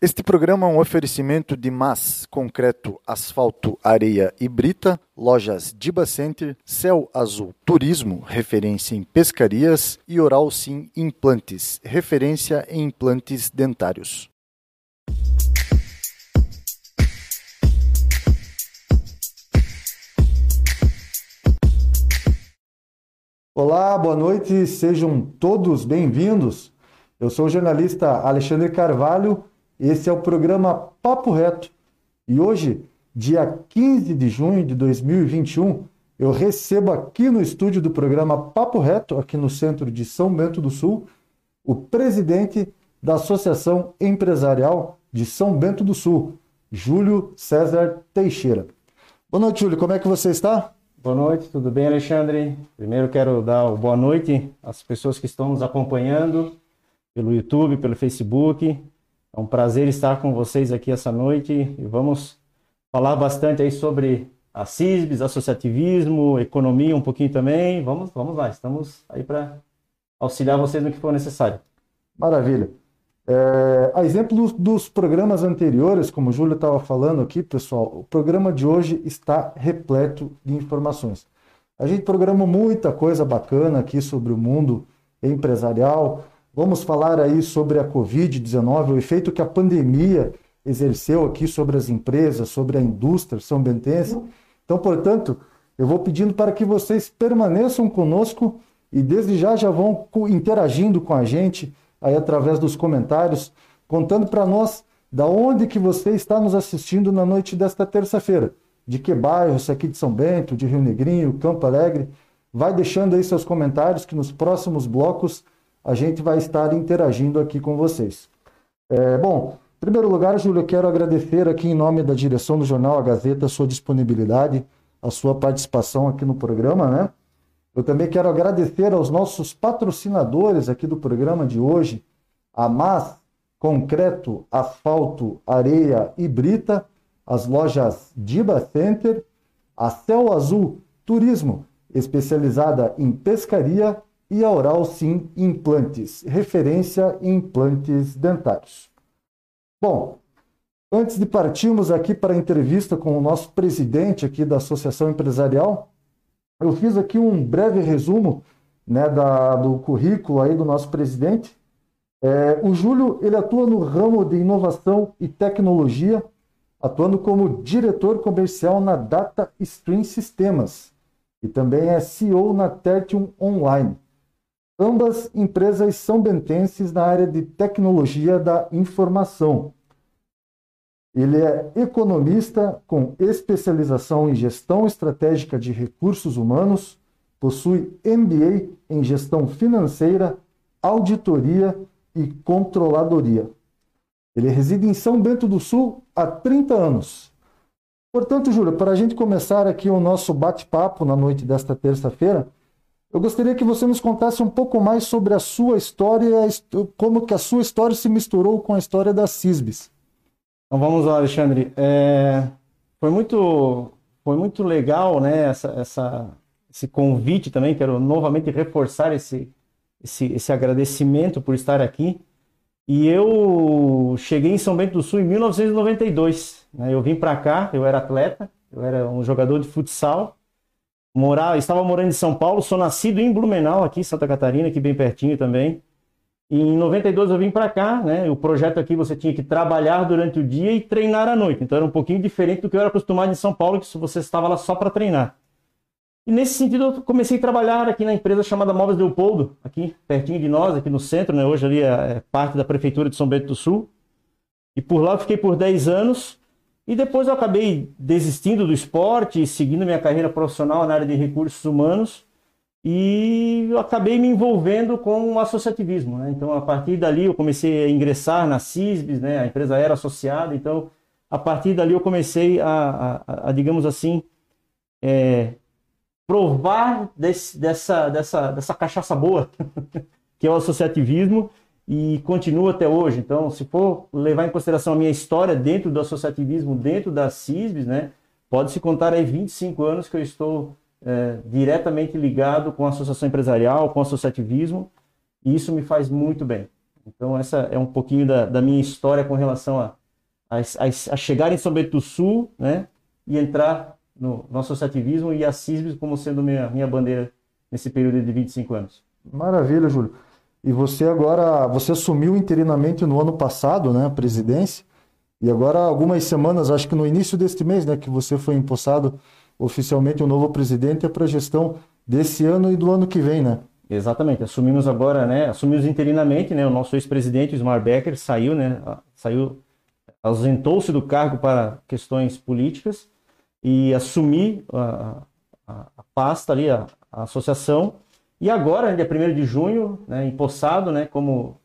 Este programa é um oferecimento de MAS, concreto, asfalto, areia e brita, lojas Diba Center, Céu Azul Turismo, referência em pescarias, e Oral Sim Implantes, referência em implantes dentários. Olá, boa noite, sejam todos bem-vindos. Eu sou o jornalista Alexandre Carvalho esse é o programa Papo Reto. E hoje, dia 15 de junho de 2021, eu recebo aqui no estúdio do programa Papo Reto, aqui no centro de São Bento do Sul, o presidente da Associação Empresarial de São Bento do Sul, Júlio César Teixeira. Boa noite, Júlio. Como é que você está? Boa noite, tudo bem, Alexandre? Primeiro quero dar boa noite às pessoas que estão nos acompanhando pelo YouTube, pelo Facebook, é um prazer estar com vocês aqui essa noite e vamos falar bastante aí sobre a CISBS, associativismo, economia um pouquinho também. Vamos, vamos lá, estamos aí para auxiliar vocês no que for necessário. Maravilha. É, a exemplo dos, dos, programas anteriores, como o Júlio estava falando aqui, pessoal, o programa de hoje está repleto de informações. A gente programou muita coisa bacana aqui sobre o mundo empresarial, Vamos falar aí sobre a Covid-19, o efeito que a pandemia exerceu aqui sobre as empresas, sobre a indústria são bentense. Então, portanto, eu vou pedindo para que vocês permaneçam conosco e desde já já vão interagindo com a gente aí através dos comentários, contando para nós da onde que você está nos assistindo na noite desta terça-feira. De que bairro, se aqui de São Bento, de Rio Negrinho, Campo Alegre. Vai deixando aí seus comentários que nos próximos blocos a gente vai estar interagindo aqui com vocês. É, bom, em primeiro lugar, Júlio, eu quero agradecer aqui em nome da direção do Jornal A Gazeta a sua disponibilidade, a sua participação aqui no programa, né? Eu também quero agradecer aos nossos patrocinadores aqui do programa de hoje, a MAS, Concreto, Asfalto, Areia e Brita, as lojas Diba Center, a Céu Azul Turismo, especializada em pescaria e a Oral Sim Implantes, referência implantes dentários. Bom, antes de partirmos aqui para a entrevista com o nosso presidente aqui da Associação Empresarial, eu fiz aqui um breve resumo né, da, do currículo aí do nosso presidente. É, o Júlio ele atua no ramo de inovação e tecnologia, atuando como diretor comercial na Data Stream Sistemas e também é CEO na Tertium Online. Ambas empresas são bentenses na área de tecnologia da informação. Ele é economista com especialização em gestão estratégica de recursos humanos, possui MBA em gestão financeira, auditoria e controladoria. Ele reside em São Bento do Sul há 30 anos. Portanto, Júlio, para a gente começar aqui o nosso bate-papo na noite desta terça-feira, eu gostaria que você nos contasse um pouco mais sobre a sua história, como que a sua história se misturou com a história da CISBS. Então vamos lá, Alexandre. É, foi muito, foi muito legal, né? Essa, essa, esse convite também. Quero novamente reforçar esse, esse, esse agradecimento por estar aqui. E eu cheguei em São Bento do Sul em 1992. Né? Eu vim para cá, eu era atleta, eu era um jogador de futsal morar, estava morando em São Paulo, sou nascido em Blumenau, aqui em Santa Catarina, aqui bem pertinho também. E em 92 eu vim para cá, né? O projeto aqui você tinha que trabalhar durante o dia e treinar à noite. Então era um pouquinho diferente do que eu era acostumado em São Paulo, que você estava lá só para treinar. E nesse sentido eu comecei a trabalhar aqui na empresa chamada Móveis Leopoldo, aqui pertinho de nós, aqui no centro, né? Hoje ali é, é parte da prefeitura de São Bento do Sul. E por lá eu fiquei por 10 anos e depois eu acabei desistindo do esporte, seguindo minha carreira profissional na área de recursos humanos e eu acabei me envolvendo com o associativismo. Né? Então, a partir dali, eu comecei a ingressar na CISBS, né? a empresa era associada, então, a partir dali, eu comecei a, a, a digamos assim, é, provar desse, dessa, dessa, dessa cachaça boa, que é o associativismo, e continua até hoje. Então, se for levar em consideração a minha história dentro do associativismo, dentro da CISBS, né, pode-se contar aí 25 anos que eu estou é, diretamente ligado com a associação empresarial, com o associativismo, e isso me faz muito bem. Então, essa é um pouquinho da, da minha história com relação a, a, a, a chegar em São Bento do Sul, né? E entrar no, no associativismo e a CISBS como sendo minha, minha bandeira nesse período de 25 anos. Maravilha, Júlio. E você agora, você assumiu interinamente no ano passado, né, a presidência, e agora algumas semanas, acho que no início deste mês, né, que você foi empossado oficialmente o um novo presidente é para a gestão desse ano e do ano que vem, né? Exatamente. Assumimos agora, né, assumimos interinamente, né, o nosso ex-presidente, Ismar Becker, saiu, né, saiu, ausentou-se do cargo para questões políticas e assumi a, a, a pasta ali, a, a associação, e agora, dia 1 de junho, né, empossado né, como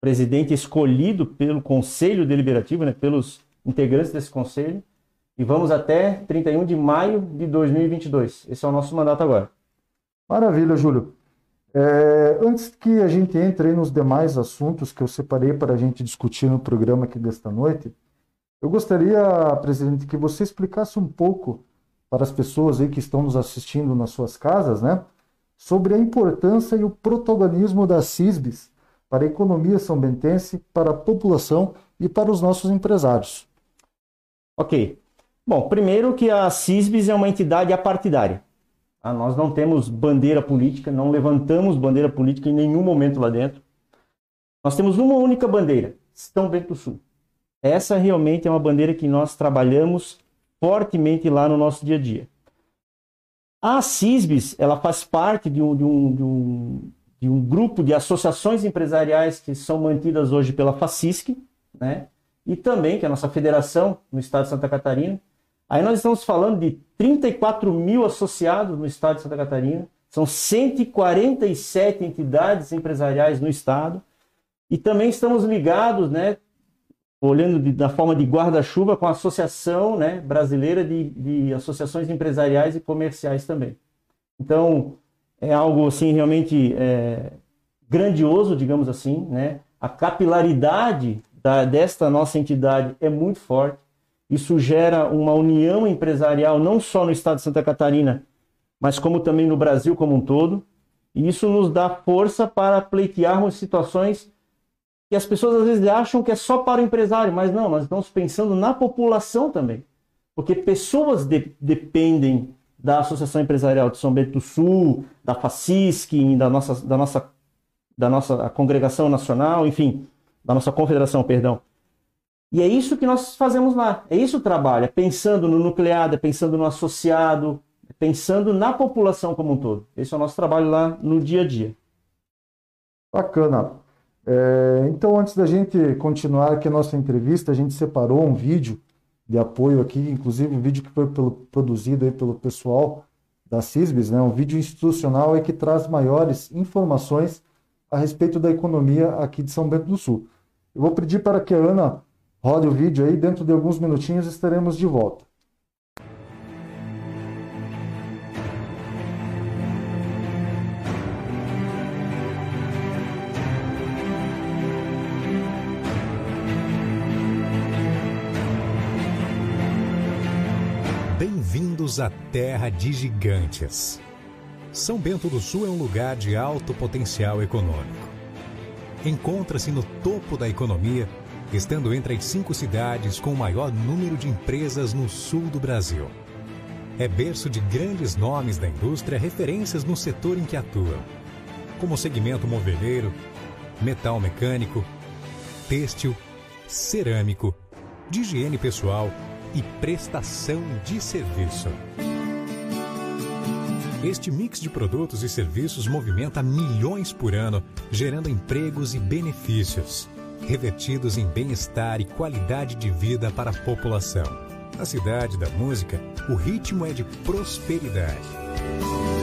presidente escolhido pelo Conselho Deliberativo, né, pelos integrantes desse conselho, e vamos até 31 de maio de 2022. Esse é o nosso mandato agora. Maravilha, Júlio. É, antes que a gente entre nos demais assuntos que eu separei para a gente discutir no programa aqui desta noite, eu gostaria, presidente, que você explicasse um pouco para as pessoas aí que estão nos assistindo nas suas casas, né, sobre a importância e o protagonismo da CISBS para a economia são-bentense, para a população e para os nossos empresários. Ok. Bom, primeiro que a CISBS é uma entidade apartidária. Ah, nós não temos bandeira política, não levantamos bandeira política em nenhum momento lá dentro. Nós temos uma única bandeira, São Bento do Sul. Essa realmente é uma bandeira que nós trabalhamos fortemente lá no nosso dia a dia. A CISBS, ela faz parte de um, de, um, de, um, de um, grupo de associações empresariais que são mantidas hoje pela FACISC, né? e também, que é a nossa federação no estado de Santa Catarina. Aí nós estamos falando de 34 mil associados no estado de Santa Catarina, são 147 entidades empresariais no estado, e também estamos ligados, né, olhando de, da forma de guarda-chuva com a Associação né, Brasileira de, de, Associações Empresariais e Comerciais também. Então, é algo assim realmente é, grandioso, digamos assim. Né? A capilaridade da, desta nossa entidade é muito forte. Isso gera uma união empresarial não só no estado de Santa Catarina, mas como também no Brasil como um todo. E isso nos dá força para pleitearmos situações que as pessoas às vezes acham que é só para o empresário, mas não, nós estamos pensando na população também. Porque pessoas de, dependem da Associação Empresarial de São Bento do Sul, da FACISC, da nossa, da nossa, da nossa congregação nacional, enfim, da nossa confederação, perdão. E é isso que nós fazemos lá. É isso o trabalho, é pensando no nucleado, é pensando no associado, é pensando na população como um todo. Esse é o nosso trabalho lá no dia a dia. Bacana. É, então, antes da gente continuar aqui a nossa entrevista, a gente separou um vídeo de apoio aqui, inclusive um vídeo que foi pelo, produzido aí pelo pessoal da CISBS, né, um vídeo institucional que traz maiores informações a respeito da economia aqui de São Bento do Sul. Eu vou pedir para que a Ana rode o vídeo aí, dentro de alguns minutinhos estaremos de volta. Bem-vindos à Terra de Gigantes. São Bento do Sul é um lugar de alto potencial econômico. Encontra-se no topo da economia, estando entre as cinco cidades com o maior número de empresas no sul do Brasil. É berço de grandes nomes da indústria referências no setor em que atuam, como segmento moveleiro, metal mecânico, têxtil, cerâmico, de higiene pessoal e prestação de serviço. Este mix de produtos e serviços movimenta milhões por ano, gerando empregos e benefícios, revertidos em bem-estar e qualidade de vida para a população. Na cidade da música, o ritmo é de prosperidade.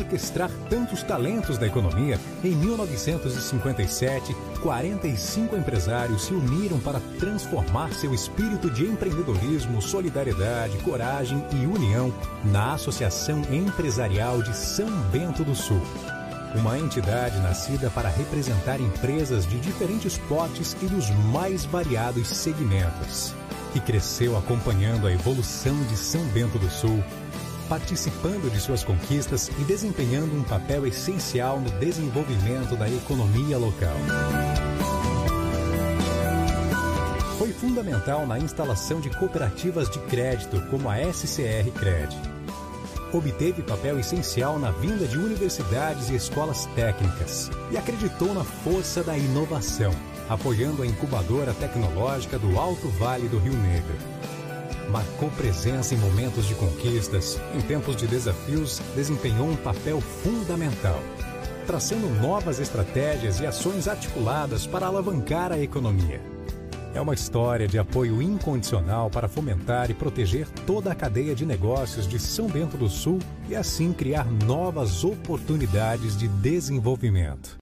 Orquestrar tantos talentos da economia, em 1957, 45 empresários se uniram para transformar seu espírito de empreendedorismo, solidariedade, coragem e união na Associação Empresarial de São Bento do Sul. Uma entidade nascida para representar empresas de diferentes portes e dos mais variados segmentos. que cresceu acompanhando a evolução de São Bento do Sul, participando de suas conquistas e desempenhando um papel essencial no desenvolvimento da economia local. Foi fundamental na instalação de cooperativas de crédito como a SCR Cred. Obteve papel essencial na vinda de universidades e escolas técnicas e acreditou na força da inovação, apoiando a incubadora tecnológica do Alto Vale do Rio Negro. Marcou presença em momentos de conquistas, em tempos de desafios, desempenhou um papel fundamental, traçando novas estratégias e ações articuladas para alavancar a economia é uma história de apoio incondicional para fomentar e proteger toda a cadeia de negócios de São Bento do Sul e assim criar novas oportunidades de desenvolvimento.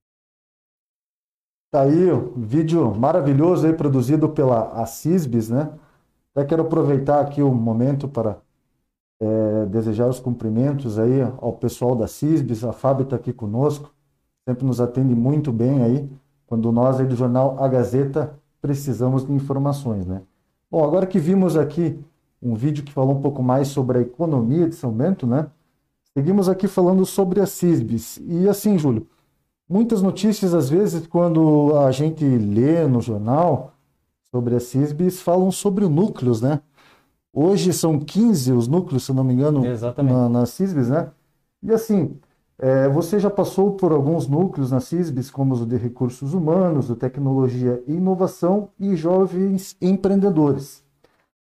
Tá aí o vídeo maravilhoso aí produzido pela Assisbis, né? Até quero aproveitar aqui o momento para é, desejar os cumprimentos aí ao pessoal da Cisbis, a Fábio está aqui conosco, sempre nos atende muito bem aí, quando nós aí do jornal A Gazeta precisamos de informações, né? Bom, agora que vimos aqui um vídeo que falou um pouco mais sobre a economia de São Bento, né? Seguimos aqui falando sobre a CISBS. E assim, Júlio, muitas notícias, às vezes, quando a gente lê no jornal sobre a CISBS, falam sobre os núcleos, né? Hoje são 15 os núcleos, se não me engano, Exatamente. na, na CISBS, né? E assim, é, você já passou por alguns núcleos na CISBS, como os de recursos humanos, de tecnologia e inovação e jovens empreendedores.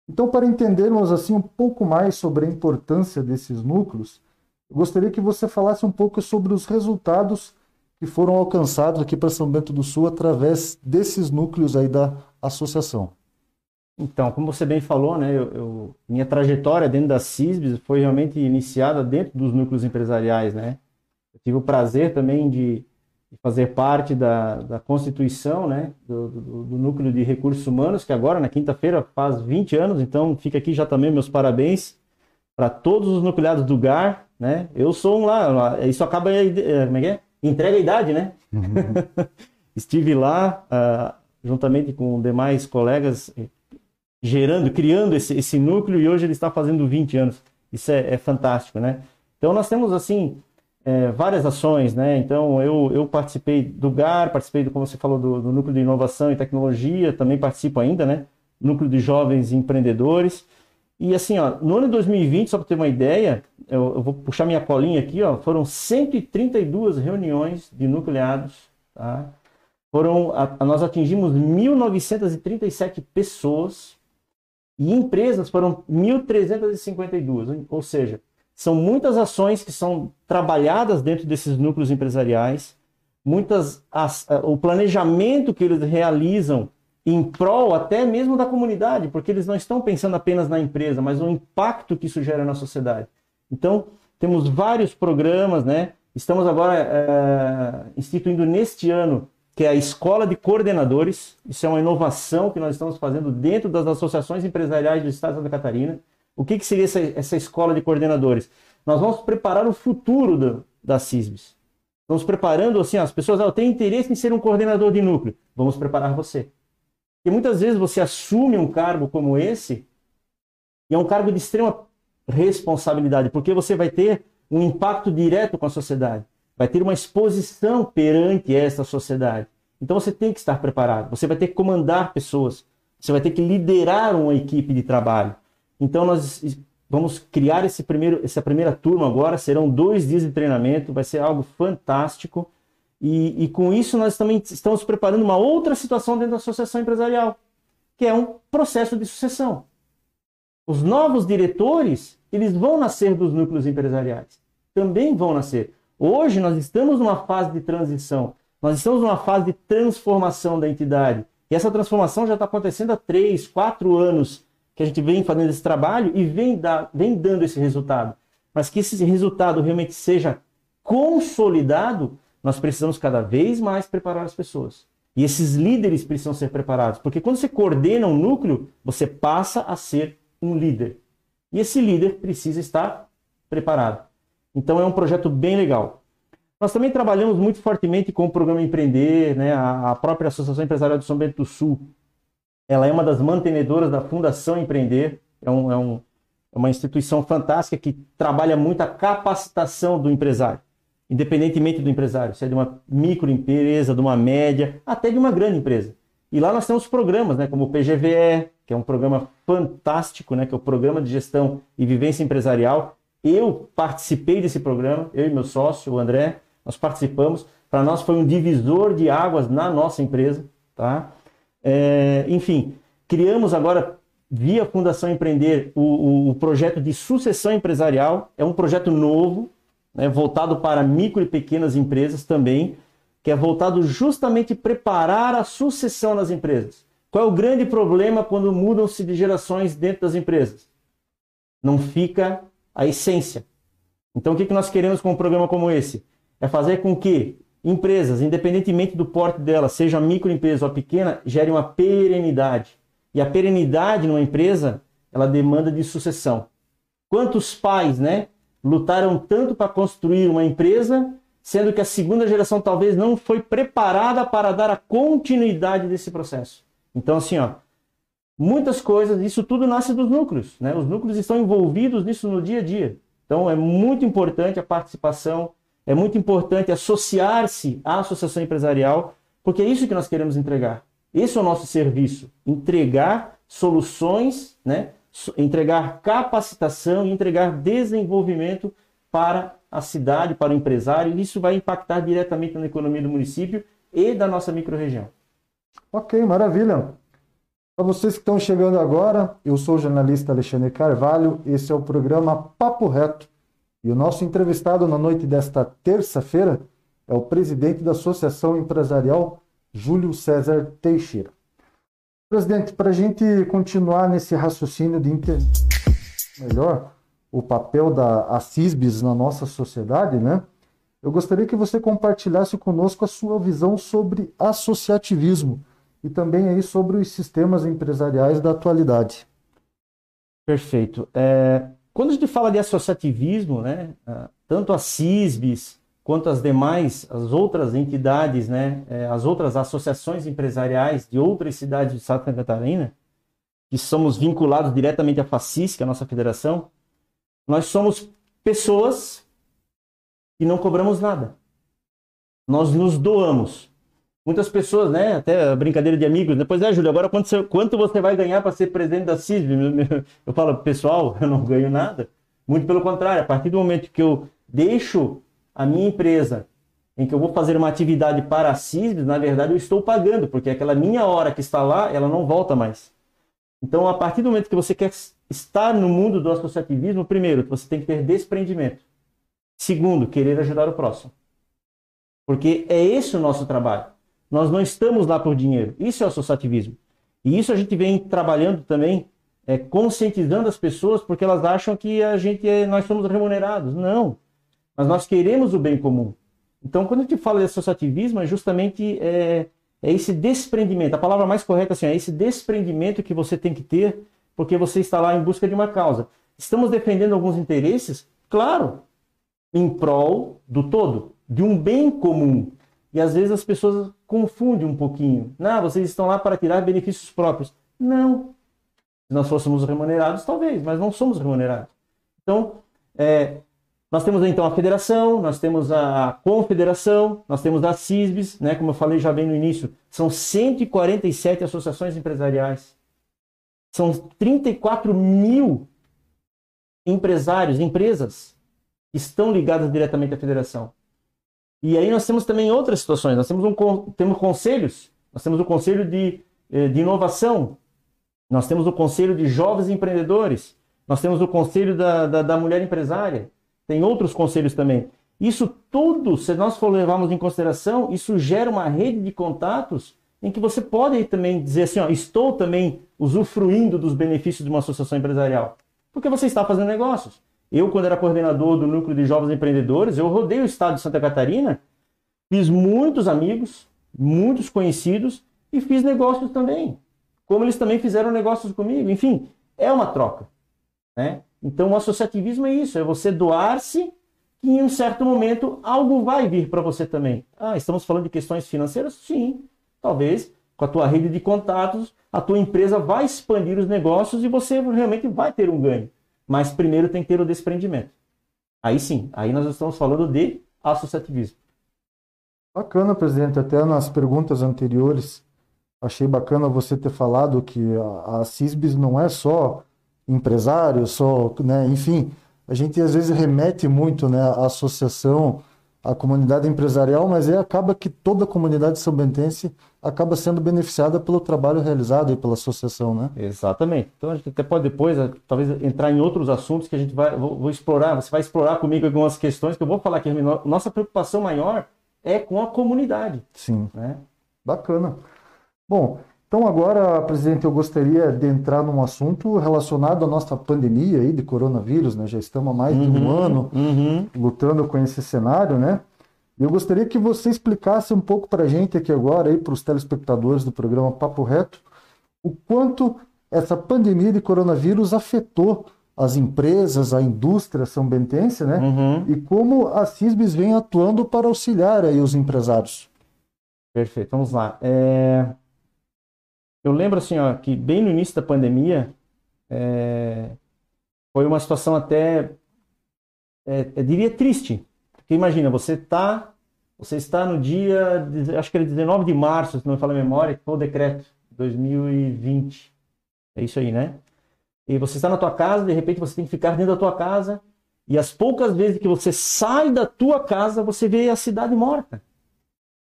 Então, para entendermos assim um pouco mais sobre a importância desses núcleos, eu gostaria que você falasse um pouco sobre os resultados que foram alcançados aqui para São Bento do Sul através desses núcleos aí da associação. Então, como você bem falou, né, eu, eu, minha trajetória dentro da CISBS foi realmente iniciada dentro dos núcleos empresariais, né? Eu tive o prazer também de, de fazer parte da, da constituição né, do, do, do, núcleo de recursos humanos, que agora, na quinta-feira, faz 20 anos, então fica aqui já também meus parabéns para todos os nucleados do GAR. Né? Eu sou um lá, isso acaba, eh, como é que é? Entrega a idade, né? Uhum. Estive lá, uh, juntamente com demais colegas, eh, gerando, criando esse, esse núcleo e hoje ele está fazendo 20 anos. Isso é, é fantástico, né? Então nós temos, assim, é, várias ações, né? Então, eu, eu participei do GAR, participei, do, como você falou, do, do, Núcleo de Inovação e Tecnologia, também participo ainda, né? Núcleo de Jovens Empreendedores. E assim, ó, no ano de 2020, só para ter uma ideia, eu, eu, vou puxar minha colinha aqui, ó, foram 132 reuniões de nucleados, tá? Foram, a, nós atingimos 1.937 pessoas e empresas foram 1.352, ou seja, são muitas ações que são trabalhadas dentro desses núcleos empresariais, muitas as, o planejamento que eles realizam em prol até mesmo da comunidade, porque eles não estão pensando apenas na empresa, mas no impacto que isso gera na sociedade. Então, temos vários programas, né? Estamos agora é, instituindo neste ano que é a Escola de Coordenadores. Isso é uma inovação que nós estamos fazendo dentro das associações empresariais do Estado de Santa Catarina. O que, que seria essa, essa escola de coordenadores? Nós vamos preparar o futuro do, da CISBS. Estamos preparando assim, as pessoas ah, têm interesse em ser um coordenador de núcleo. Vamos preparar você. E muitas vezes você assume um cargo como esse, e é um cargo de extrema responsabilidade, porque você vai ter um impacto direto com a sociedade, vai ter uma exposição perante essa sociedade. Então você tem que estar preparado, você vai ter que comandar pessoas, você vai ter que liderar uma equipe de trabalho. Então nós vamos criar esse primeiro, essa primeira turma agora, serão dois dias de treinamento, vai ser algo fantástico. E, e com isso nós também estamos preparando uma outra situação dentro da associação empresarial, que é um processo de sucessão. Os novos diretores, eles vão nascer dos núcleos empresariais. Também vão nascer. Hoje nós estamos numa fase de transição, nós estamos numa fase de transformação da entidade. E essa transformação já está acontecendo há três, quatro anos que a gente vem fazendo esse trabalho e vem, dar, vem dando esse resultado. Mas que esse resultado realmente seja consolidado, nós precisamos cada vez mais preparar as pessoas. E esses líderes precisam ser preparados, porque quando você coordena um núcleo, você passa a ser um líder. E esse líder precisa estar preparado. Então é um projeto bem legal. Nós também trabalhamos muito fortemente com o programa Empreender, né, a própria Associação Empresarial de São Bento do Sul ela é uma das mantenedoras da Fundação Empreender, é, um, é, um, é uma instituição fantástica que trabalha muito a capacitação do empresário, independentemente do empresário, se é de uma microempresa, de uma média, até de uma grande empresa. E lá nós temos programas, né, como o PGVE, que é um programa fantástico, né, que é o Programa de Gestão e Vivência Empresarial. Eu participei desse programa, eu e meu sócio, o André, nós participamos. Para nós foi um divisor de águas na nossa empresa, tá? É, enfim, criamos agora via Fundação Empreender o, o, o, projeto de sucessão empresarial. É um projeto novo, né, voltado para micro e pequenas empresas também, que é voltado justamente preparar a sucessão nas empresas. Qual é o grande problema quando mudam-se de gerações dentro das empresas? Não fica a essência. Então, o que nós queremos com um programa como esse? É fazer com que empresas, independentemente do porte delas, seja microempresa ou pequena, gerem uma perenidade. E a perenidade numa empresa, ela demanda de sucessão. Quantos pais, né, lutaram tanto para construir uma empresa, sendo que a segunda geração talvez não foi preparada para dar a continuidade desse processo? Então, assim, ó, muitas coisas, isso tudo nasce dos núcleos, né? Os núcleos estão envolvidos nisso no dia a dia. Então, é muito importante a participação, é muito importante associar-se à associação empresarial, porque é isso que nós queremos entregar. Esse é o nosso serviço, entregar soluções, né? entregar capacitação e entregar desenvolvimento para a cidade, para o empresário. Isso vai impactar diretamente na economia do município e da nossa microrregião. Ok, maravilha. Para vocês que estão chegando agora, eu sou o jornalista Alexandre Carvalho, esse é o programa Papo Reto. E o nosso entrevistado na noite desta terça-feira é o presidente da Associação Empresarial, Júlio César Teixeira. Presidente, para a gente continuar nesse raciocínio de entender melhor o papel da CISBS na nossa sociedade, né? Eu gostaria que você compartilhasse conosco a sua visão sobre associativismo e também aí sobre os sistemas empresariais da atualidade. Perfeito. É, quando a gente fala de associativismo, né, tanto a CISBS quanto as demais, as outras entidades, né, é, as outras associações empresariais de outras cidades de Santa Catarina, que somos vinculados diretamente à FACIS, que é a nossa federação, nós somos pessoas e não cobramos nada. Nós nos doamos muitas pessoas, né? Até brincadeira de amigos. Depois, é, Júlio, agora quanto você, quanto você vai ganhar para ser presidente da CISB? Eu falo, pessoal, eu não ganho nada. Muito pelo contrário, a partir do momento que eu deixo a minha empresa, em que eu vou fazer uma atividade para a CISB, na verdade eu estou pagando, porque aquela minha hora que está lá, ela não volta mais. Então, a partir do momento que você quer estar no mundo do associativismo, primeiro, você tem que ter desprendimento. Segundo, querer ajudar o próximo. Porque é esse o nosso trabalho. Nós não estamos lá por dinheiro. Isso é o associativismo. E isso a gente vem trabalhando também, é, conscientizando as pessoas, porque elas acham que a gente é, nós somos remunerados. Não. Mas nós queremos o bem comum. Então, quando a gente fala de associativismo, é justamente é, é esse desprendimento. A palavra mais correta assim, é esse desprendimento que você tem que ter, porque você está lá em busca de uma causa. Estamos defendendo alguns interesses? Claro, em prol do todo, de um bem comum. E às vezes as pessoas confundem um pouquinho. Não, vocês estão lá para tirar benefícios próprios. Não. Se nós fôssemos remunerados, talvez, mas não somos remunerados. Então, é, nós temos então a federação, nós temos a confederação, nós temos a CISBS, né, como eu falei já bem no início, são 147 associações empresariais. São 34 mil empresários, empresas, que estão ligadas diretamente à federação. E aí nós temos também outras situações. Nós temos, um, temos conselhos, nós temos o conselho de, eh, de inovação, nós temos o conselho de jovens empreendedores, nós temos o conselho da, da, da mulher empresária, tem outros conselhos também. Isso tudo, se nós for levarmos em consideração, isso gera uma rede de contatos em que você pode também dizer assim, ó, estou também usufruindo dos benefícios de uma associação empresarial. Porque você está fazendo negócios. Eu, quando era coordenador do núcleo de jovens empreendedores, eu rodei o estado de Santa Catarina, fiz muitos amigos, muitos conhecidos e fiz negócios também. Como eles também fizeram negócios comigo. Enfim, é uma troca. Né? Então, o associativismo é isso: é você doar-se que em um certo momento algo vai vir para você também. Ah, estamos falando de questões financeiras? Sim, talvez com a tua rede de contatos, a tua empresa vai expandir os negócios e você realmente vai ter um ganho. Mas primeiro tem que ter o desprendimento. Aí sim, aí nós estamos falando de associativismo. Bacana, presidente. Até nas perguntas anteriores, achei bacana você ter falado que a, a CISBS não é só empresário, só, né, enfim, a gente às vezes remete muito, né, à associação, à comunidade empresarial, mas aí acaba que toda a comunidade são bentense acaba sendo beneficiada pelo trabalho realizado e pela associação, né? Exatamente. Então a gente até pode depois, eh, talvez, entrar em outros assuntos que a gente vai vou, vou explorar. Você vai explorar comigo algumas questões que eu vou falar que nossa preocupação maior é com a comunidade. Sim. Né? Bacana. Bom, então agora, presidente, eu gostaria de entrar num assunto relacionado à nossa pandemia aí de coronavírus, né? Já estamos há mais uhum, de um uhum. ano uhum. lutando com esse cenário, né? Eu gostaria que você explicasse um pouco para a gente aqui agora, aí para os telespectadores do programa Papo Reto, o quanto essa pandemia de coronavírus afetou as empresas, a indústria são bentense, né? Uhum. E como a CISBS vem atuando para auxiliar aí os empresários. Perfeito, vamos lá. É... Eu lembro assim, ó, que bem no início da pandemia é... foi uma situação até, é, eu diria, triste. Porque imagina, você tá, você está no dia, acho que era 19 de março, se não me falo a memória, que foi o decreto 2020. É isso aí, né? E você está na tua casa, de repente você tem que ficar dentro da tua casa, e as poucas vezes que você sai da tua casa, você vê a cidade morta.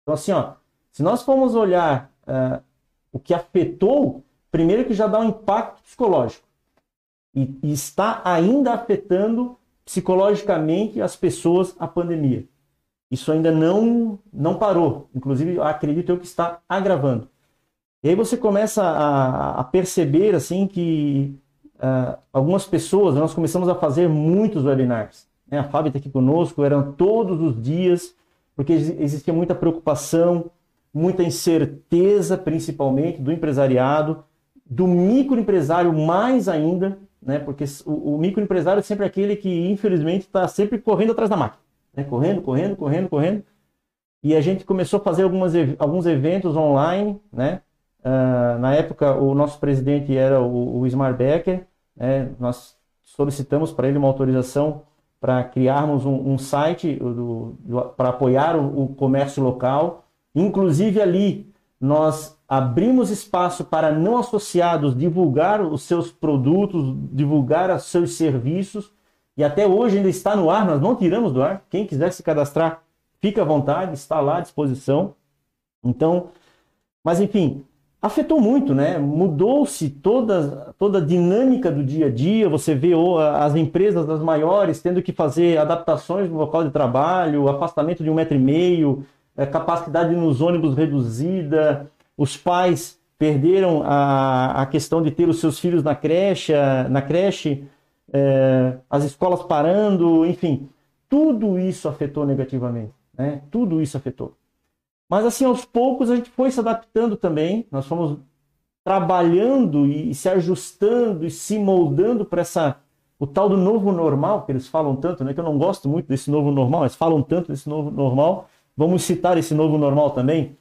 Então, assim, ó, se nós formos olhar uh, o que afetou, primeiro que já dá um impacto psicológico. E, e, está ainda afetando psicologicamente as pessoas a pandemia. Isso ainda não, não parou. Inclusive, acredito eu que está agravando. E aí você começa a, a perceber assim que uh, algumas pessoas, nós começamos a fazer muitos webinars. Né? A Fábio está aqui conosco, eram todos os dias, porque existia muita preocupação, muita incerteza, principalmente do empresariado, do microempresário mais ainda, né? porque o, o microempresário é sempre aquele que, infelizmente, está sempre correndo atrás da máquina. Né? Correndo, correndo, correndo, correndo. E a gente começou a fazer algumas, alguns eventos online, né? Uh, na época, o nosso presidente era o, o Becker, né, nós solicitamos para ele uma autorização para criarmos um, um site para apoiar o, o comércio local. Inclusive ali nós abrimos espaço para não associados divulgar os seus produtos, divulgar os seus serviços. E até hoje ainda está no ar, nós não tiramos do ar. Quem quiser se cadastrar, fica à vontade, está lá à disposição. Então, mas enfim, afetou muito, né? Mudou-se toda, toda a dinâmica do dia a dia. Você vê as empresas das maiores tendo que fazer adaptações no local de trabalho, afastamento de um metro e meio, capacidade nos ônibus reduzida. Os pais perderam a, a questão de ter os seus filhos na creche, na creche, é, as escolas parando, enfim, tudo isso afetou negativamente, né? Tudo isso afetou. Mas assim, aos poucos a gente foi se adaptando também, nós fomos trabalhando e, se ajustando e se moldando para essa o tal do novo normal que eles falam tanto, né? Que eu não gosto muito desse novo normal, mas falam tanto desse novo normal. Vamos citar esse novo normal também.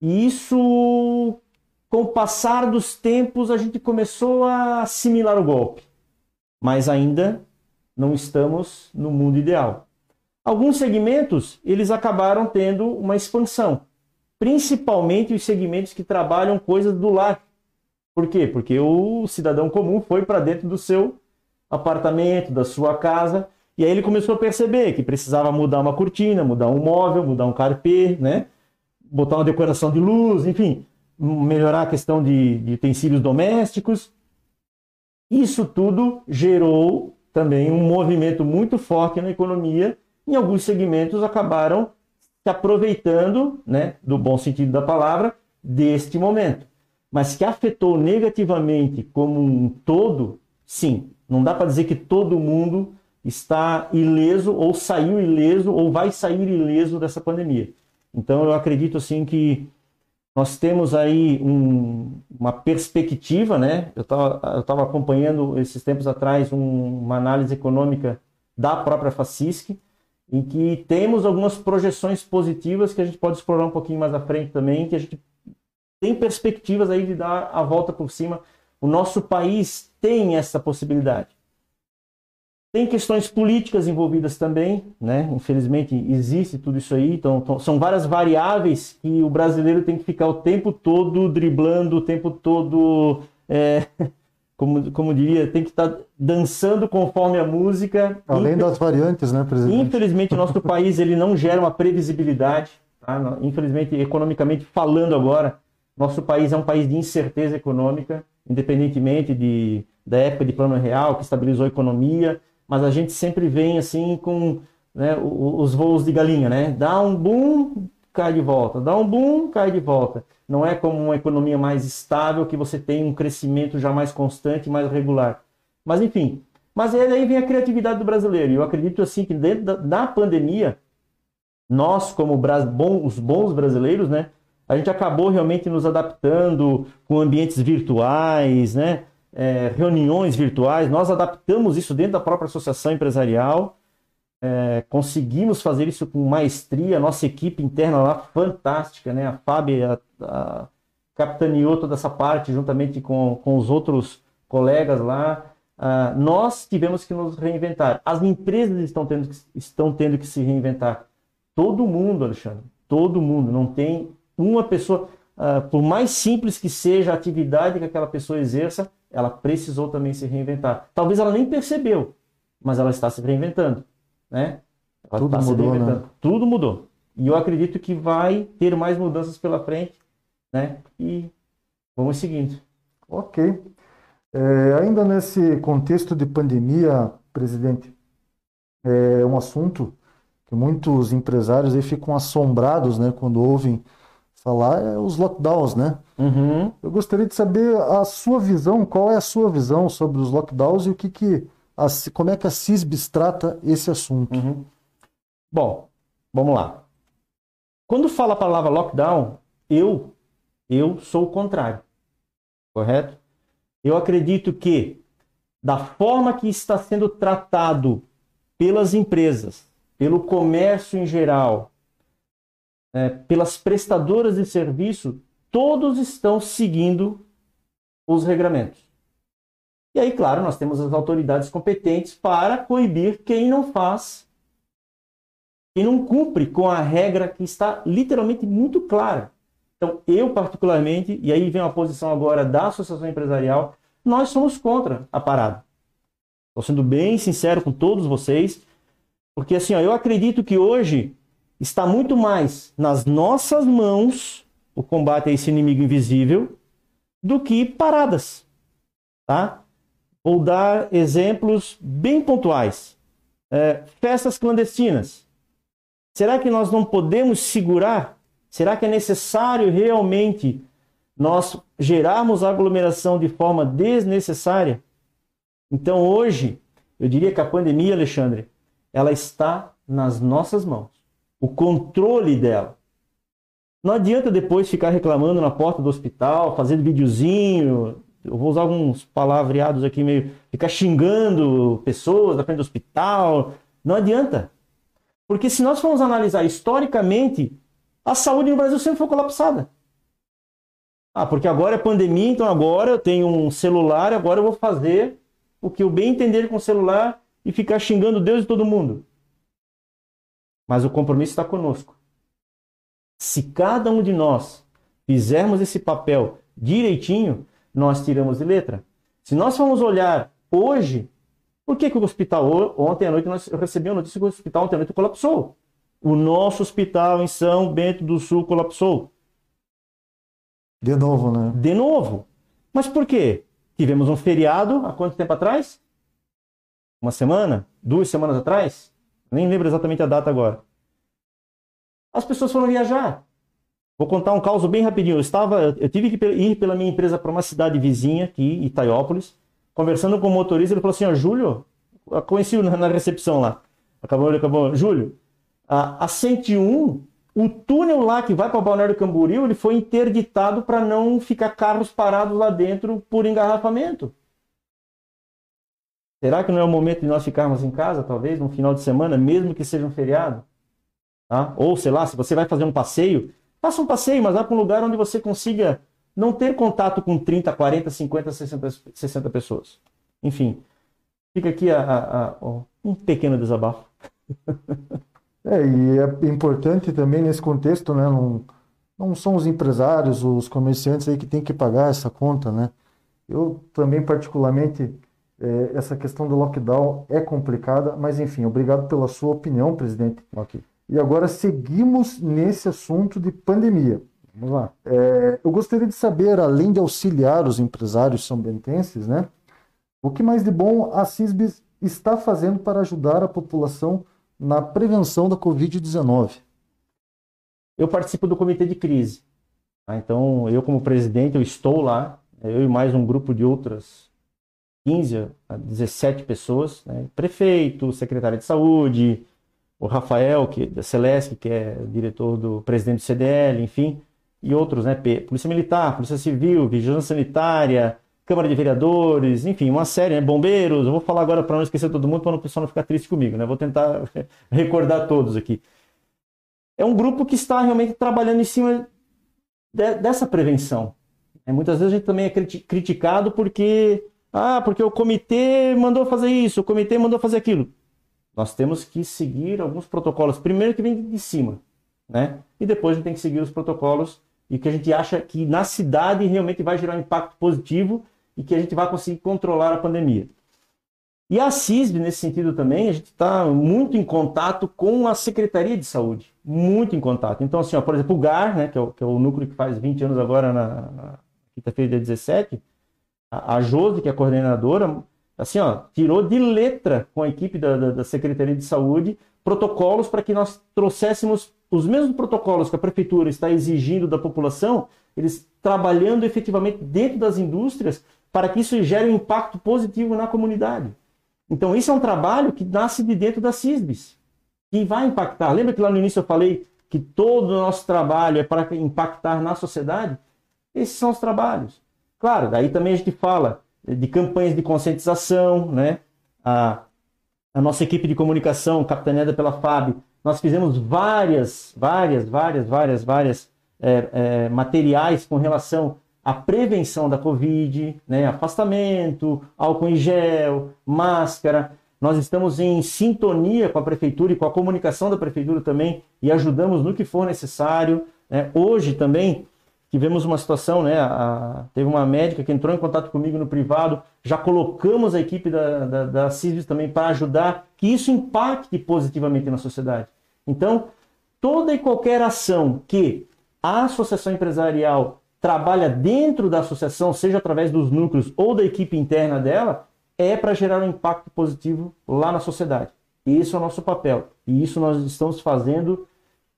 E isso, com o passar dos tempos, a gente começou a assimilar o golpe, mas ainda não estamos no mundo ideal. Alguns segmentos, eles acabaram tendo uma expansão, principalmente os segmentos que trabalham coisas do lar. Por quê? Porque o cidadão comum foi para dentro do seu apartamento, da sua casa, e aí ele começou a perceber que precisava mudar uma cortina, mudar um móvel, mudar um carpê, né? botar uma decoração de luz, enfim, melhorar a questão de, de utensílios domésticos. Isso tudo gerou também um movimento muito forte na economia em alguns segmentos acabaram se aproveitando, né, do bom sentido da palavra, deste momento. Mas que afetou negativamente como um todo, sim. Não dá para dizer que todo mundo está ileso ou saiu ileso ou vai sair ileso dessa pandemia. Então eu acredito assim que nós temos aí um, uma perspectiva, né? Eu estava acompanhando esses tempos atrás um, uma análise econômica da própria Facisc, em que temos algumas projeções positivas que a gente pode explorar um pouquinho mais à frente também, que a gente tem perspectivas aí de dar a volta por cima. O nosso país tem essa possibilidade. Tem questões políticas envolvidas também, né? Infelizmente existe tudo isso aí, então são várias variáveis que o brasileiro tem que ficar o tempo todo driblando, o tempo todo, é, como, como diria, tem que estar tá dançando conforme a música. Além Infel... das variantes, né, presidente? Infelizmente o nosso país ele não gera uma previsibilidade, tá? Infelizmente economicamente falando agora, nosso país é um país de incerteza econômica, independentemente de, da época de plano real que estabilizou a economia mas a gente sempre vem assim com né, os voos de galinha, né? Dá um boom, cai de volta, dá um boom, cai de volta. Não é como uma economia mais estável que você tem um crescimento já mais constante, mais regular. Mas enfim, mas aí vem a criatividade do brasileiro. E eu acredito assim que dentro da, da pandemia, nós como bom, os bons brasileiros, né, a gente acabou realmente nos adaptando com ambientes virtuais, né? É, reuniões virtuais, nós adaptamos isso dentro da própria associação empresarial, é, conseguimos fazer isso com maestria, nossa equipe interna lá, fantástica, né? A Fábio a, a, capitaneou toda essa parte juntamente com, com os outros colegas lá. Uh, nós tivemos que nos reinventar. As empresas estão tendo, que, estão tendo que se reinventar. Todo mundo, Alexandre, todo mundo. Não tem uma pessoa, uh, por mais simples que seja a atividade que aquela pessoa exerça, ela precisou também se reinventar. Talvez ela nem percebeu, mas ela está se reinventando, né? Ela Tudo mudou, né? Tudo mudou. E eu acredito que vai ter mais mudanças pela frente, né? E vamos seguindo. Ok. É, ainda nesse contexto de pandemia, presidente, é um assunto que muitos empresários aí ficam assombrados, né, quando ouvem falar é os lockdowns, né? Uhum. Eu gostaria de saber a sua visão, qual é a sua visão sobre os lockdowns e o que, que a, como é que a CISBS trata esse assunto. Uhum. Bom, vamos lá. Quando fala a palavra lockdown, eu eu sou o contrário, correto? Eu acredito que da forma que está sendo tratado pelas empresas, pelo comércio em geral, é, pelas prestadoras de serviço, todos estão seguindo os regramentos. E aí, claro, nós temos as autoridades competentes para coibir quem não faz, quem não cumpre com a regra que está literalmente muito clara. Então, eu particularmente, e aí vem a posição agora da associação empresarial, nós somos contra a parada. Estou sendo bem sincero com todos vocês, porque assim, ó, eu acredito que hoje está muito mais nas nossas mãos o combate a esse inimigo invisível do que paradas, tá? Vou dar exemplos bem pontuais. É, festas clandestinas. Será que nós não podemos segurar? Será que é necessário realmente nós gerarmos aglomeração de forma desnecessária? Então hoje, eu diria que a pandemia, Alexandre, ela está nas nossas mãos o controle dela. Não adianta depois ficar reclamando na porta do hospital, fazendo videozinho, eu vou usar alguns palavreados aqui meio, ficar xingando pessoas na frente do hospital. Não adianta. Porque se nós formos analisar historicamente, a saúde no Brasil sempre foi colapsada. Ah, porque agora é pandemia, então agora eu tenho um celular, agora eu vou fazer o que eu bem entender com o celular e ficar xingando Deus e todo mundo mas o compromisso está conosco. Se cada um de nós fizermos esse papel direitinho, nós tiramos de letra. Se nós formos olhar hoje, por que, que o hospital, ontem à noite, nós, eu recebi a notícia que o hospital ontem à noite colapsou. O nosso hospital em São Bento do Sul colapsou. De novo, né? De novo. Mas por quê? Tivemos um feriado há quanto tempo atrás? Uma semana? Duas semanas atrás? Nem lembro exatamente a data agora. As pessoas foram viajar. Vou contar um caso bem rapidinho. Eu estava, eu tive que ir pela minha empresa para uma cidade vizinha aqui, Itaiópolis, conversando com o motorista, ele falou assim: "Ó, Júlio, conheci na, na recepção lá. Acabou, ele acabou, Júlio, a, a 101, o túnel lá que vai para Balneário Camboriú, ele foi interditado para não ficar carros parados lá dentro por engarrafamento. Será que não é o momento de nós ficarmos em casa, talvez, no final de semana, mesmo que seja um feriado? Tá? Ou, sei lá, se você vai fazer um passeio, faça um passeio, mas vá para um lugar onde você consiga não ter contato com 30, 40, 50, 60, 60 pessoas. Enfim, fica aqui a, a, a, um pequeno desabafo. É, e é importante também nesse contexto, né? Não, não são os empresários, os comerciantes aí que têm que pagar essa conta, né? Eu também, particularmente, é, essa questão do lockdown é complicada, mas enfim, obrigado pela sua opinião, presidente. Ok. E agora seguimos nesse assunto de pandemia. Vamos lá. É, eu gostaria de saber, além de auxiliar os empresários são-bentenses, né? O que mais de bom a CISBS está fazendo para ajudar a população na prevenção da Covid-19? Eu participo do comitê de crise. Tá? Então, eu como presidente, eu estou lá, eu e mais um grupo de outras 15 a 17 pessoas, né? prefeito, secretário de saúde, o Rafael, que da Celeste, que é diretor do presidente do CDL, enfim, e outros, né? Polícia Militar, Polícia Civil, Vigilância Sanitária, Câmara de Vereadores, enfim, uma série, né? bombeiros. Eu vou falar agora para não esquecer todo mundo, para o pessoal não ficar triste comigo, né? Vou tentar recordar todos aqui. É um grupo que está realmente trabalhando em cima de, dessa prevenção. É, muitas vezes a gente também é criticado porque, ah, porque o comitê mandou fazer isso, o comitê mandou fazer aquilo. Nós temos que seguir alguns protocolos, primeiro que vem de cima, né? E depois a gente tem que seguir os protocolos e que a gente acha que na cidade realmente vai gerar um impacto positivo e que a gente vai conseguir controlar a pandemia. E a CISB, nesse sentido também, a gente está muito em contato com a Secretaria de Saúde, muito em contato. Então, assim, ó, por exemplo, o GAR, né, que é o, que é o núcleo que faz 20 anos agora, na, na quinta-feira, dia 17, a, a Josi, que é coordenadora, assim, ó, tirou de letra com a equipe da, da, da Secretaria de Saúde protocolos para que nós trouxéssemos os mesmos protocolos que a prefeitura está exigindo da população, eles trabalhando efetivamente dentro das indústrias para que isso gere um impacto positivo na comunidade. Então, isso é um trabalho que nasce de dentro da CISBS, que vai impactar. Lembra que lá no início eu falei que todo o nosso trabalho é para impactar na sociedade? Esses são os trabalhos. Claro, daí também a gente fala de campanhas de conscientização, né? A, a nossa equipe de comunicação, capitaneada pela FAB, nós fizemos várias, várias, várias, várias, várias é, é, materiais com relação a prevenção da Covid, né, afastamento, álcool em gel, máscara. Nós estamos em sintonia com a prefeitura e com a comunicação da prefeitura também e ajudamos no que for necessário. Né. Hoje também tivemos uma situação, né, a, teve uma médica que entrou em contato comigo no privado, já colocamos a equipe da, da, da CISVIS também para ajudar que isso impacte positivamente na sociedade. Então, toda e qualquer ação que a associação empresarial trabalha dentro da associação, seja através dos núcleos ou da equipe interna dela, é para gerar um impacto positivo lá na sociedade. Esse é o nosso papel. E isso nós estamos fazendo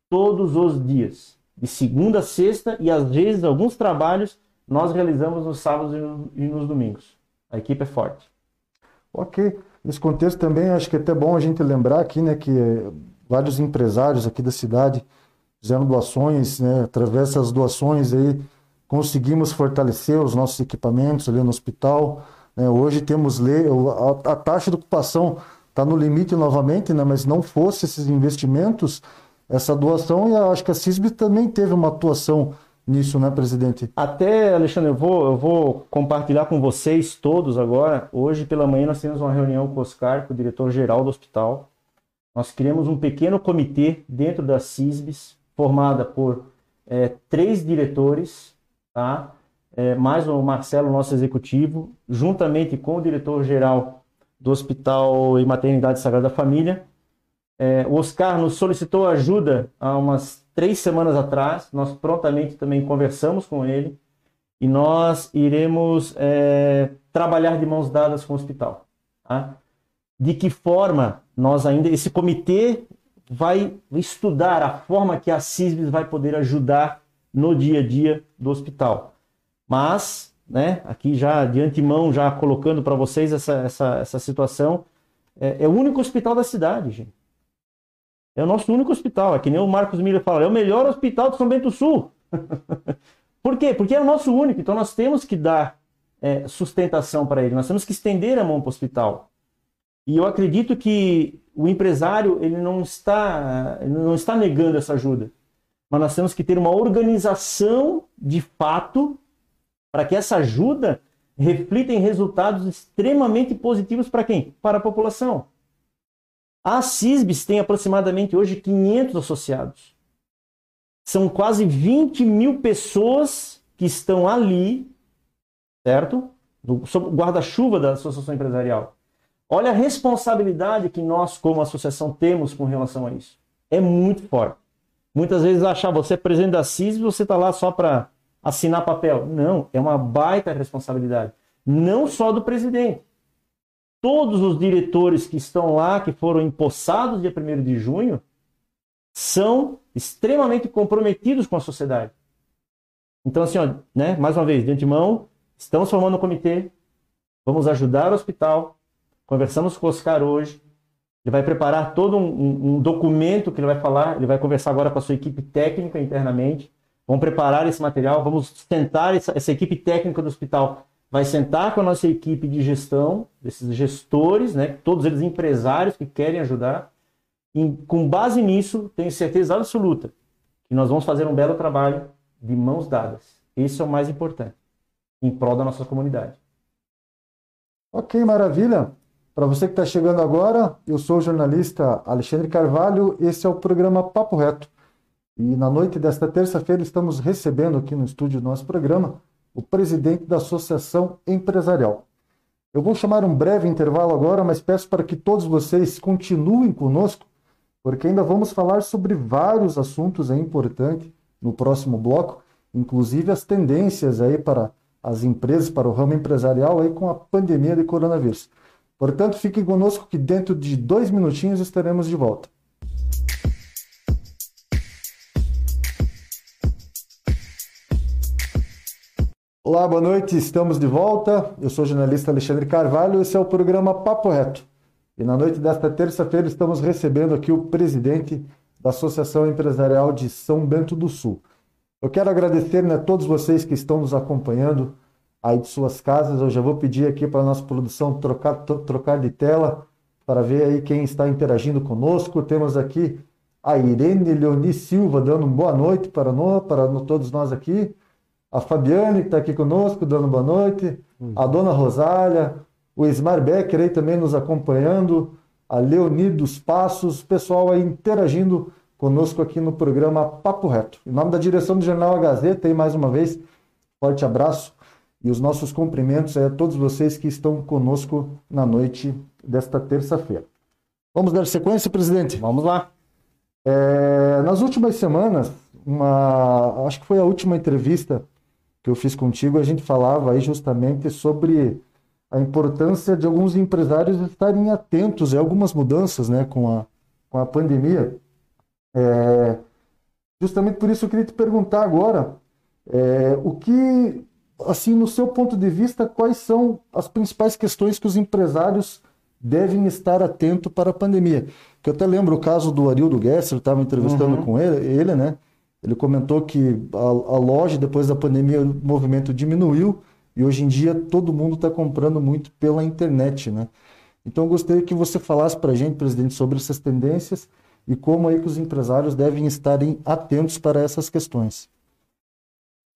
todos os dias, de segunda a sexta, e às vezes alguns trabalhos nós realizamos nos sábados e nos domingos. A equipe é forte. Ok. Nesse contexto também acho que é até bom a gente lembrar aqui, né, que vários empresários aqui da cidade fizeram doações, né, através dessas doações aí conseguimos fortalecer os nossos equipamentos ali no hospital. Né? Hoje temos lei, a, a taxa de ocupação está no limite novamente, né? mas não fosse esses investimentos, essa doação, e acho que a CISB também teve uma atuação nisso, né, presidente? Até, Alexandre, eu vou, eu vou compartilhar com vocês todos agora. Hoje pela manhã nós temos uma reunião com o Oscar, com o diretor-geral do hospital. Nós criamos um pequeno comitê dentro da CISBS, formada por é, três diretores, tá? É, mais o Marcelo, nosso executivo, juntamente com o diretor-geral do Hospital e Maternidade Sagrada Família. É, o Oscar nos solicitou ajuda há umas três semanas atrás, nós prontamente também conversamos com ele e nós iremos é, trabalhar de mãos dadas com o hospital. Tá? De que forma nós ainda, esse comitê vai estudar a forma que a CISBS vai poder ajudar no dia a dia do hospital. Mas, né, aqui já de antemão, já colocando para vocês essa, essa, essa situação, é, é, o único hospital da cidade, gente. É o nosso único hospital. É que nem o Marcos Miller fala, é o melhor hospital de São Bento do Sul. Por quê? Porque é o nosso único. Então nós temos que dar é, sustentação para ele. Nós temos que estender a mão para o hospital. E eu acredito que o empresário ele não está, ele não está negando essa ajuda mas nós temos que ter uma organização de fato para que essa ajuda reflita em resultados extremamente positivos para quem? Para a população. A CISBS tem aproximadamente hoje 500 associados. São quase 20 mil pessoas que estão ali, certo? Do guarda-chuva da associação empresarial. Olha a responsabilidade que nós, como associação, temos com relação a isso. É muito forte. Muitas vezes achar você é presidente da CISB, você está lá só para assinar papel. Não, é uma baita responsabilidade. Não só do presidente. Todos os diretores que estão lá, que foram empossados dia 1 de junho, são extremamente comprometidos com a sociedade. Então, assim, ó, né, mais uma vez, de antemão, estamos formando um comitê, vamos ajudar o hospital, conversamos com o Oscar hoje, ele vai preparar todo um, um, um, documento que ele vai falar, ele vai conversar agora com a sua equipe técnica internamente, vamos preparar esse material, vamos tentar essa, essa equipe técnica do hospital vai sentar com a nossa equipe de gestão, desses gestores, né, todos eles empresários que querem ajudar, e com base nisso, tenho certeza absoluta que nós vamos fazer um belo trabalho de mãos dadas. Esse é o mais importante, em prol da nossa comunidade. Ok, maravilha. Para você que está chegando agora, eu sou o jornalista Alexandre Carvalho, esse é o programa Papo Reto. E na noite desta terça-feira estamos recebendo aqui no estúdio do nosso programa o presidente da Associação Empresarial. Eu vou chamar um breve intervalo agora, mas peço para que todos vocês continuem conosco, porque ainda vamos falar sobre vários assuntos importantes no próximo bloco, inclusive as tendências aí para as empresas, para o ramo empresarial aí com a pandemia de coronavírus. Portanto, fiquem conosco que dentro de dois minutinhos estaremos de volta. Olá, boa noite, estamos de volta. Eu sou o jornalista Alexandre Carvalho, esse é o programa Papo Reto. E na noite desta terça-feira estamos recebendo aqui o presidente da Associação Empresarial de São Bento do Sul. Eu quero agradecer né, a todos vocês que estão nos acompanhando aí de suas casas. Eu já vou pedir aqui para a nossa produção trocar, trocar de tela para ver aí quem está interagindo conosco. Temos aqui a Irene Leoni Silva dando boa noite para, nós, para todos nós aqui a Fabiane, que está aqui conosco, dando boa noite, uhum. a dona Rosália, o Ismar Becker aí também nos acompanhando, a Leoni dos Passos, pessoal aí interagindo conosco aqui no programa Papo Reto. Em nome da direção do Jornal A Gazeta, aí mais uma vez, forte abraço e os nossos cumprimentos a todos vocês que estão conosco na noite desta terça-feira. Vamos dar sequência, presidente? Vamos lá. É, nas últimas semanas, uma, acho que foi a última entrevista que eu fiz contigo, a gente falava aí justamente sobre a importância de alguns empresários estarem atentos a algumas mudanças né, com, a, com a pandemia. É, justamente por isso eu queria te perguntar agora é, o que, assim, no seu ponto de vista, quais são as principais questões que os empresários devem estar atentos para a pandemia? Que eu até lembro o caso do Arildo Gesser, estava entrevistando uhum. com ele, ele, né? Ele comentou que a, a loja, depois da pandemia, o movimento diminuiu e hoje em dia todo mundo está comprando muito pela internet, né? Então, eu gostaria que você falasse para a gente, presidente, sobre essas tendências e como aí que os empresários devem estarem atentos para essas questões.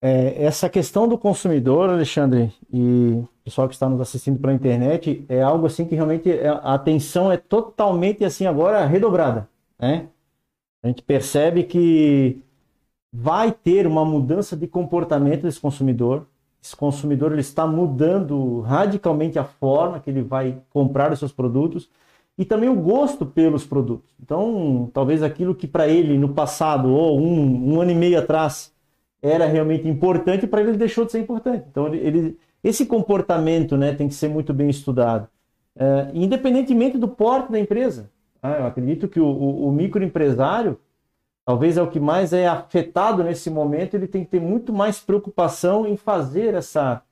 É, essa questão do consumidor, Alexandre, e pessoal que está nos assistindo pela internet, é algo assim que realmente é, a atenção é totalmente assim agora redobrada, né? A gente percebe que vai ter uma mudança de comportamento desse consumidor. Esse consumidor ele está mudando radicalmente a forma que ele vai comprar os seus produtos e também o gosto pelos produtos. Então, talvez aquilo que para ele no passado ou um, um, ano e meio atrás era realmente importante, para ele, deixou de ser importante. Então, ele, ele, esse comportamento né, tem que ser muito bem estudado, é, independentemente do porte da empresa. Ah, eu acredito que o, o, o microempresário talvez é o que mais é afetado nesse momento, ele tem que ter muito mais preocupação em fazer essa,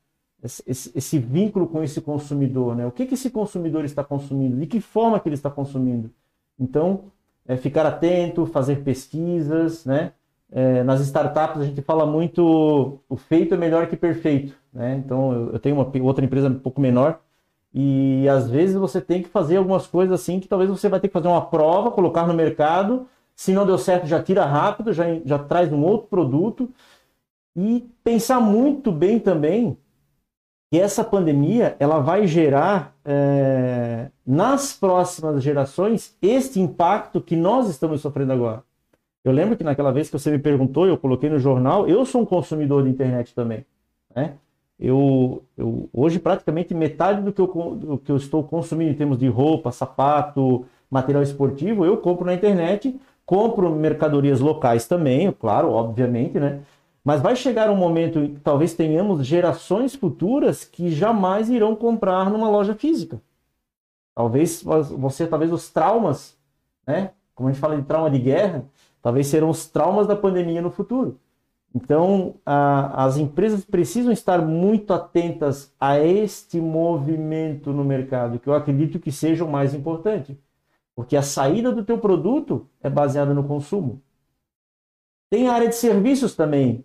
esse, esse vínculo com esse consumidor. Né? O que, que esse consumidor está consumindo? De que forma que ele está consumindo? Então, é ficar atento, fazer pesquisas, né? É, nas startups a gente fala muito o feito é melhor que perfeito, né? Então eu, eu tenho uma outra empresa um pouco menor e às vezes você tem que fazer algumas coisas assim que talvez você vai ter que fazer uma prova, colocar no mercado se não deu certo, já tira rápido, já, já traz um outro produto. e pensar muito bem também que essa pandemia ela vai gerar é, nas próximas gerações este impacto que nós estamos sofrendo agora. Eu lembro que naquela vez que você me perguntou, eu coloquei no jornal, eu sou um consumidor de internet também. Né? Eu, eu, hoje praticamente metade do que, eu, do que eu estou consumindo em termos de roupa, sapato, material esportivo, eu compro na internet, compro mercadorias locais também, claro, obviamente, né? Mas vai chegar um momento em que talvez tenhamos gerações futuras que jamais irão comprar numa loja física. Talvez você, talvez os traumas, né? Como a gente fala de trauma de guerra, talvez serão os traumas da pandemia no futuro. Então, a, as empresas precisam estar muito atentas a este movimento no mercado, que eu acredito que seja o mais importante. Porque a saída do teu produto é baseada no consumo. Tem a área de serviços também,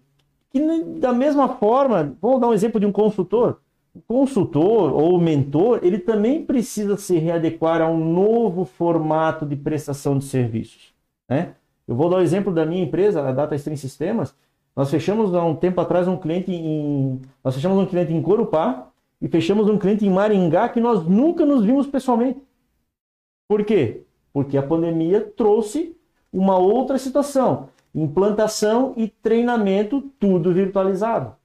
que da mesma forma, vou dar um exemplo de um consultor. O consultor ou o mentor, ele também precisa se readequar a um novo formato de prestação de serviços. Né? Eu vou dar o exemplo da minha empresa, a Data Stream Sistemas. Nós fechamos há um tempo atrás um cliente em. Nós fechamos um cliente em Corupá e fechamos um cliente em Maringá que nós nunca nos vimos pessoalmente. Por quê? Porque a pandemia trouxe uma outra situação implantação e treinamento, tudo virtualizado.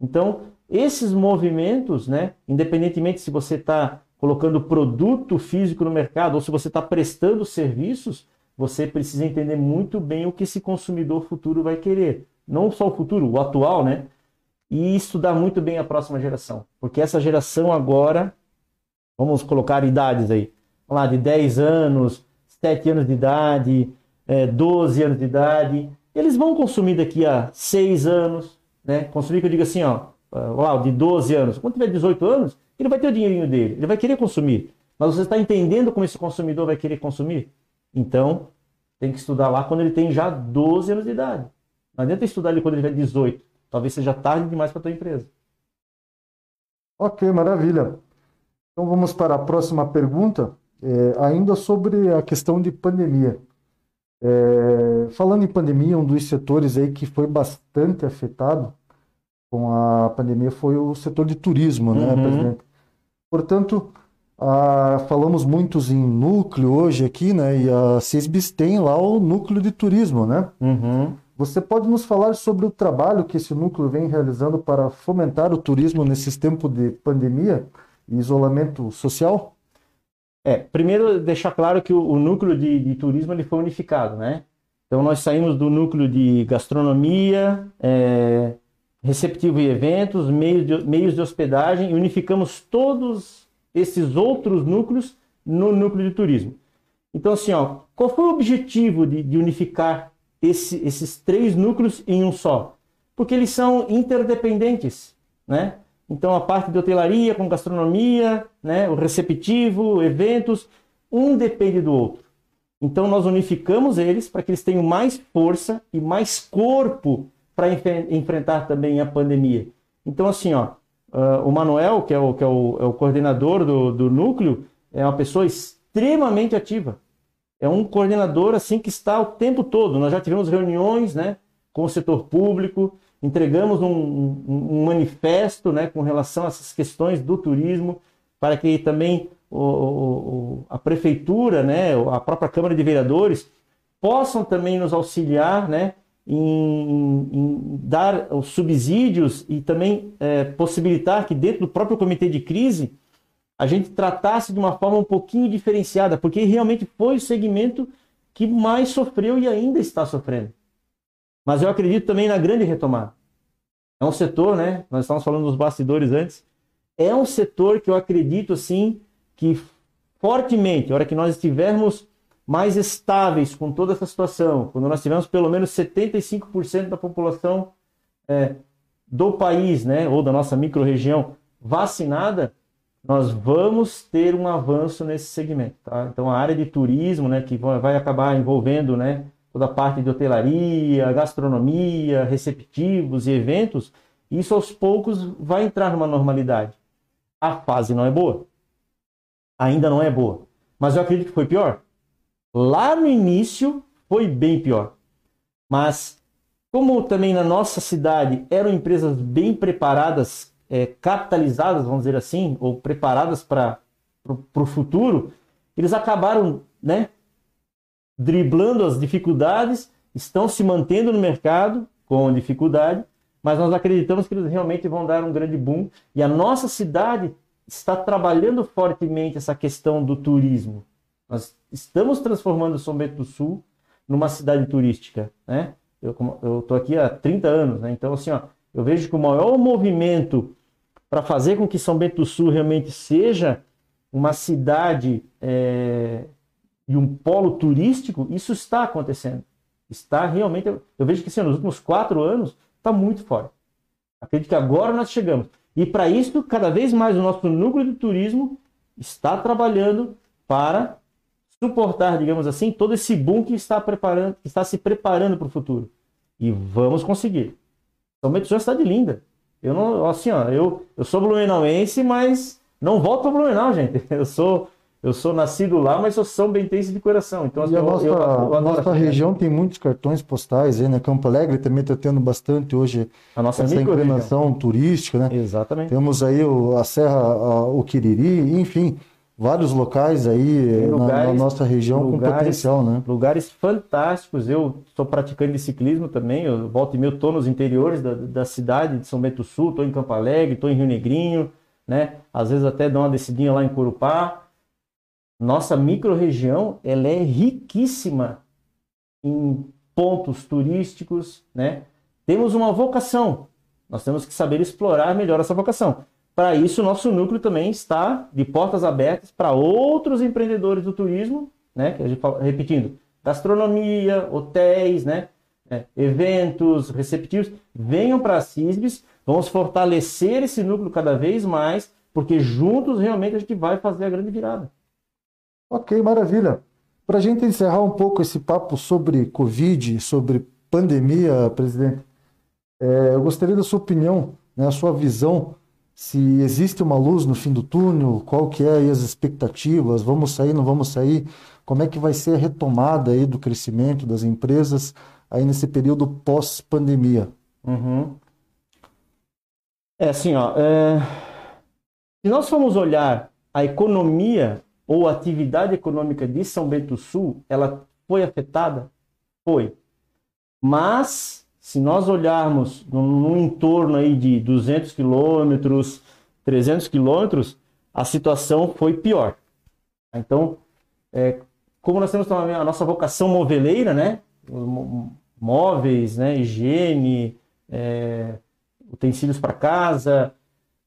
Então, esses movimentos, né, independentemente se você está colocando produto físico no mercado ou se você está prestando serviços, você precisa entender muito bem o que esse consumidor futuro vai querer. Não só o futuro, o atual, né? E estudar muito bem a próxima geração. Porque essa geração agora, vamos colocar idades aí, lá, de 10 anos, 7 anos de idade, é, 12 anos de idade, eles vão consumir daqui a 6 anos, né? Consumir que eu digo assim, ó, ó, de 12 anos. Quando tiver 18 anos, ele vai ter o dinheirinho dele, ele vai querer consumir. Mas você está entendendo como esse consumidor vai querer consumir? Então, tem que estudar lá quando ele tem já 12 anos de idade. Não adianta estudar ele quando ele tiver 18. Talvez seja tarde demais para a tua empresa. Ok, maravilha. Então vamos para a próxima pergunta, é, ainda sobre a questão de pandemia. É, falando em pandemia, um dos setores aí que foi bastante afetado com a pandemia foi o setor de turismo, né, uhum. presidente? Portanto, a, falamos muitos em núcleo hoje aqui, né? E a CISBIS tem lá o núcleo de turismo, né? Uhum. Você pode nos falar sobre o trabalho que esse núcleo vem realizando para fomentar o turismo nesses tempos de pandemia e isolamento social? É, primeiro deixar claro que o, o núcleo de, de, turismo ele foi unificado, né? Então nós saímos do núcleo de gastronomia, é, receptivo e eventos, meios de, meios de hospedagem e unificamos todos esses outros núcleos no núcleo de turismo. Então assim, ó, qual foi o objetivo de, de unificar esse, esses três núcleos em um só? Porque eles são interdependentes, né? Então, a parte de hotelaria com gastronomia, né, o receptivo, eventos, um depende do outro. Então, nós unificamos eles para que eles tenham mais força e mais corpo para enf enfrentar também a pandemia. Então, assim, ó, uh, o Manuel, que é o, que é o, é o coordenador do, do núcleo, é uma pessoa extremamente ativa. É um coordenador assim que está o tempo todo. Nós já tivemos reuniões né, com o setor público, entregamos um, um, um, manifesto né, com relação a essas questões do turismo, para que também o, o, a prefeitura, né, a própria Câmara de Vereadores, possam também nos auxiliar né, em, em dar os subsídios e também é, possibilitar que dentro do próprio comitê de crise a gente tratasse de uma forma um pouquinho diferenciada, porque realmente foi o segmento que mais sofreu e ainda está sofrendo. Mas eu acredito também na grande retomada. É um setor, né? Nós estávamos falando dos bastidores antes. É um setor que eu acredito, assim, que fortemente, a hora que nós estivermos mais estáveis com toda essa situação, quando nós tivermos pelo menos 75% da população é, do país, né, ou da nossa microrregião vacinada, nós vamos ter um avanço nesse segmento. Tá? Então, a área de turismo, né, que vai acabar envolvendo né, toda a parte de hotelaria, gastronomia, receptivos e eventos, isso aos poucos vai entrar numa normalidade. A fase não é boa. Ainda não é boa. Mas eu acredito que foi pior. Lá no início foi bem pior. Mas como também na nossa cidade eram empresas bem preparadas, é, capitalizadas, vamos dizer assim, ou preparadas para o futuro, eles acabaram né, driblando as dificuldades, estão se mantendo no mercado com dificuldade, mas nós acreditamos que eles realmente vão dar um grande boom. E a nossa cidade está trabalhando fortemente essa questão do turismo. Nós estamos transformando São Bento do Sul numa cidade turística, né? Eu estou aqui há 30 anos, né? Então, assim, ó, eu vejo que o maior movimento para fazer com que São Bento do Sul realmente seja uma cidade é, e um polo turístico, isso está acontecendo. Está realmente. Eu vejo que assim, nos últimos quatro anos está muito forte. Acredito que agora nós chegamos. E para isso, cada vez mais o nosso núcleo de turismo está trabalhando para suportar, digamos assim, todo esse boom que está preparando, que está se preparando para o futuro. E vamos conseguir. São já está de linda. Eu não, assim, ó, eu, eu sou blumenauense, mas não volto para Blumenau, gente. Eu sou eu sou nascido lá, mas sou São Bentense de coração. Então, a nossa, eu, eu a nossa região tem muitos cartões postais aí, né? Campo Alegre também está tendo bastante hoje a nossa essa inclinação turística, né? Exatamente. Temos aí o, a Serra, a, o Quiriri, enfim, vários locais aí lugares, na, na, nossa região lugares, com potencial, né? Lugares fantásticos. Eu sou praticante de ciclismo também. Eu volto e meio estou nos interiores da, da cidade de São Bento do Sul, estou em Campo Alegre, estou em Rio Negrinho, né? Às vezes até dou uma descidinha lá em Corupá nossa microrregião ela é riquíssima em pontos turísticos, né? Temos uma vocação, nós temos que saber explorar melhor essa vocação. Para isso, nosso núcleo também está de portas abertas para outros empreendedores do turismo, né? Que a gente fala, repetindo, gastronomia, hotéis, né? É, eventos, receptivos, venham para a CISBS, vamos fortalecer esse núcleo cada vez mais, porque juntos realmente a gente vai fazer a grande virada. Ok, maravilha. Para a gente encerrar um pouco esse papo sobre Covid, sobre pandemia, presidente, é, eu gostaria da sua opinião, né, a sua visão, se existe uma luz no fim do túnel, qual que é as expectativas, vamos sair, não vamos sair, como é que vai ser a retomada aí do crescimento das empresas aí nesse período pós-pandemia? Uhum. É assim, ó, é... se nós formos olhar a economia ou a atividade econômica de São Bento do Sul, ela foi afetada? Foi. Mas, se nós olharmos num, entorno aí de 200 quilômetros, 300 quilômetros, a situação foi pior. Então, é, como nós temos a nossa vocação moveleira, né? Móveis, né? higiene, é, utensílios para casa,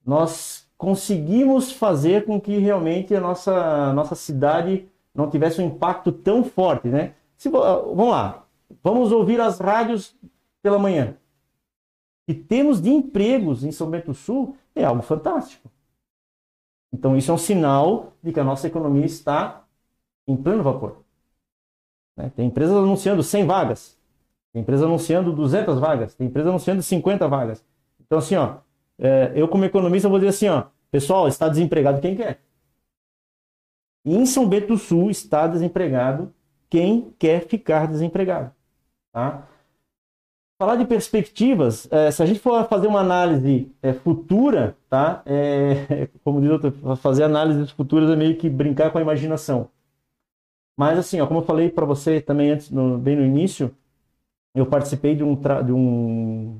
nós conseguimos fazer com que realmente a nossa, nossa cidade não tivesse um impacto tão forte, né? Se, vamos lá, vamos ouvir as rádios pela manhã. E temos de empregos em São Bento do Sul é algo fantástico. Então isso é um sinal de que a nossa economia está em pleno vapor. Né? Tem empresas anunciando 100 vagas, tem empresas anunciando 200 vagas, tem empresas anunciando 50 vagas. Então assim, ó, é, eu como economista vou dizer assim, ó, pessoal, está desempregado quem quer. Em São Bento do Sul está desempregado quem quer ficar desempregado. Tá? Falar de perspectivas, é, se a gente for fazer uma análise é, futura, tá? É, como diz outro, fazer análises futuras é meio que brincar com a imaginação. Mas assim, ó, como eu falei para você também antes, no, bem no início, eu participei de um, de um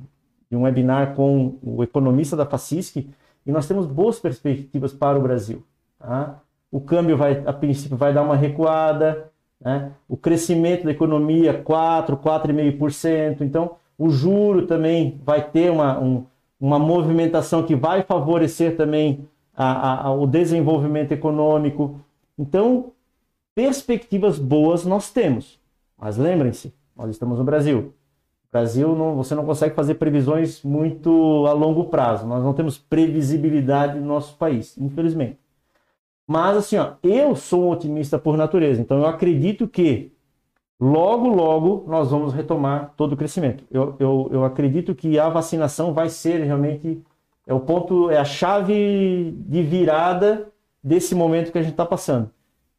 de um webinar com o economista da Facisc e nós temos boas perspectivas para o Brasil. Tá? O câmbio vai, a princípio, vai dar uma recuada, né? o crescimento da economia 4, 4,5%. Então, o juro também vai ter uma, um, uma movimentação que vai favorecer também a, a, o desenvolvimento econômico. Então, perspectivas boas nós temos. Mas lembrem-se, nós estamos no Brasil. Brasil, não, você não consegue fazer previsões muito a longo prazo. Nós não temos previsibilidade no nosso país, infelizmente. Mas, assim, ó, eu sou um otimista por natureza. Então, eu acredito que logo, logo nós vamos retomar todo o crescimento. Eu, eu, eu acredito que a vacinação vai ser realmente é o ponto, é a chave de virada desse momento que a gente está passando.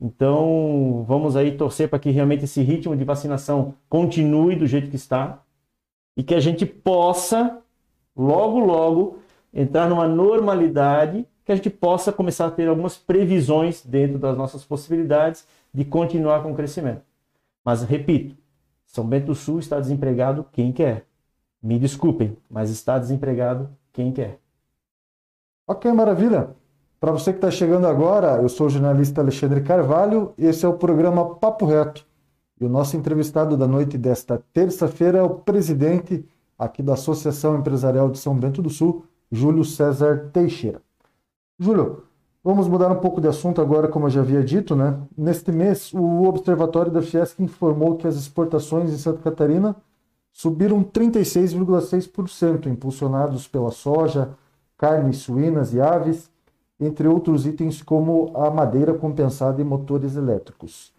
Então, vamos aí torcer para que realmente esse ritmo de vacinação continue do jeito que está e que a gente possa, logo, logo, entrar numa normalidade, que a gente possa começar a ter algumas previsões dentro das nossas possibilidades de continuar com o crescimento. Mas, repito, São Bento do Sul está desempregado quem quer. Me desculpem, mas está desempregado quem quer. Ok, maravilha. Para você que está chegando agora, eu sou o jornalista Alexandre Carvalho e esse é o programa Papo Reto. E o nosso entrevistado da noite desta terça-feira é o presidente aqui da Associação Empresarial de São Bento do Sul, Júlio César Teixeira. Júlio, vamos mudar um pouco de assunto agora, como eu já havia dito, né? Neste mês, o Observatório da Fiesc informou que as exportações em Santa Catarina subiram 36,6%, impulsionados pela soja, carnes suínas e aves, entre outros itens como a madeira compensada e motores elétricos.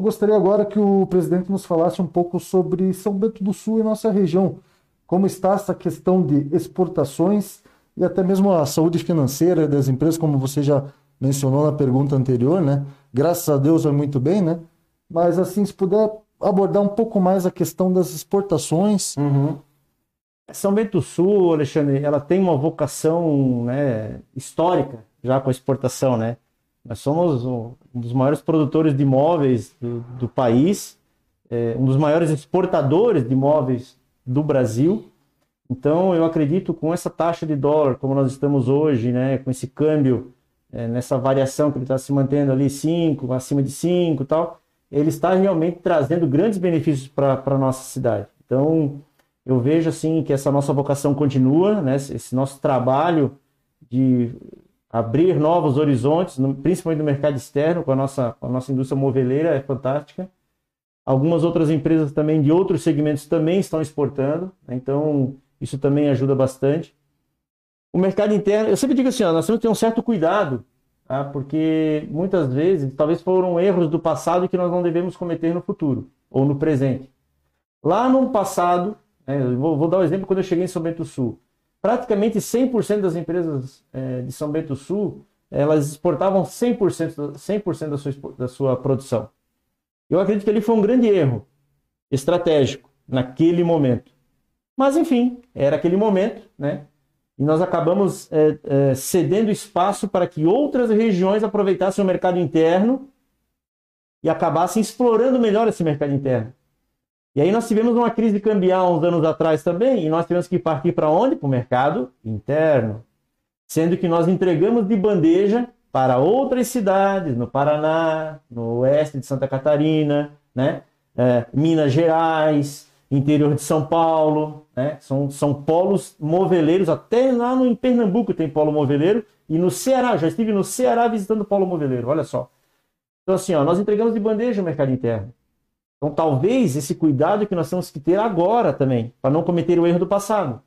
Eu gostaria agora que o presidente nos falasse um pouco sobre São Bento do Sul e nossa região. Como está essa questão de exportações e até mesmo a saúde financeira das empresas, como você já mencionou na pergunta anterior, né? Graças a Deus vai muito bem, né? Mas assim, se puder abordar um pouco mais a questão das exportações. Uhum. São Bento do Sul, Alexandre, ela tem uma vocação né, histórica já com a exportação, né? Nós somos um dos maiores produtores de imóveis do, do país, é, um dos maiores exportadores de imóveis do Brasil. Então, eu acredito com essa taxa de dólar, como nós estamos hoje, né, com esse câmbio, é, nessa variação que ele está se mantendo ali 5, acima de 5 e tal, ele está realmente trazendo grandes benefícios para a nossa cidade. Então, eu vejo assim que essa nossa vocação continua, né, esse nosso trabalho de abrir novos horizontes, principalmente no mercado externo, com a nossa, com a nossa indústria moveleira, é fantástica. Algumas outras empresas também de outros segmentos também estão exportando, né? então isso também ajuda bastante. O mercado interno, eu sempre digo assim, ó, nós temos que ter um certo cuidado, tá? porque muitas vezes talvez foram erros do passado que nós não devemos cometer no futuro ou no presente. Lá no passado, né, vou, vou, dar um exemplo quando eu cheguei em São Bento do Sul praticamente 100% das empresas é, de São Bento do Sul, elas exportavam 100%, 100 da, sua, da sua produção. Eu acredito que ali foi um grande erro estratégico naquele momento. Mas, enfim, era aquele momento, né? E nós acabamos é, é, cedendo espaço para que outras regiões aproveitassem o mercado interno e acabassem explorando melhor esse mercado interno. E aí nós tivemos uma crise cambial uns anos atrás também, e nós tivemos que partir para onde? Para o mercado interno. Sendo que nós entregamos de bandeja para outras cidades, no Paraná, no oeste de Santa Catarina, né? É, Minas Gerais, interior de São Paulo, né? são, são polos moveleiros, até lá no, em Pernambuco tem polo moveleiro, e no Ceará, já estive no Ceará visitando o polo moveleiro, olha só. Então assim, ó, nós entregamos de bandeja o mercado interno. Então, talvez esse cuidado que nós temos que ter agora também, para não cometer o erro do passado.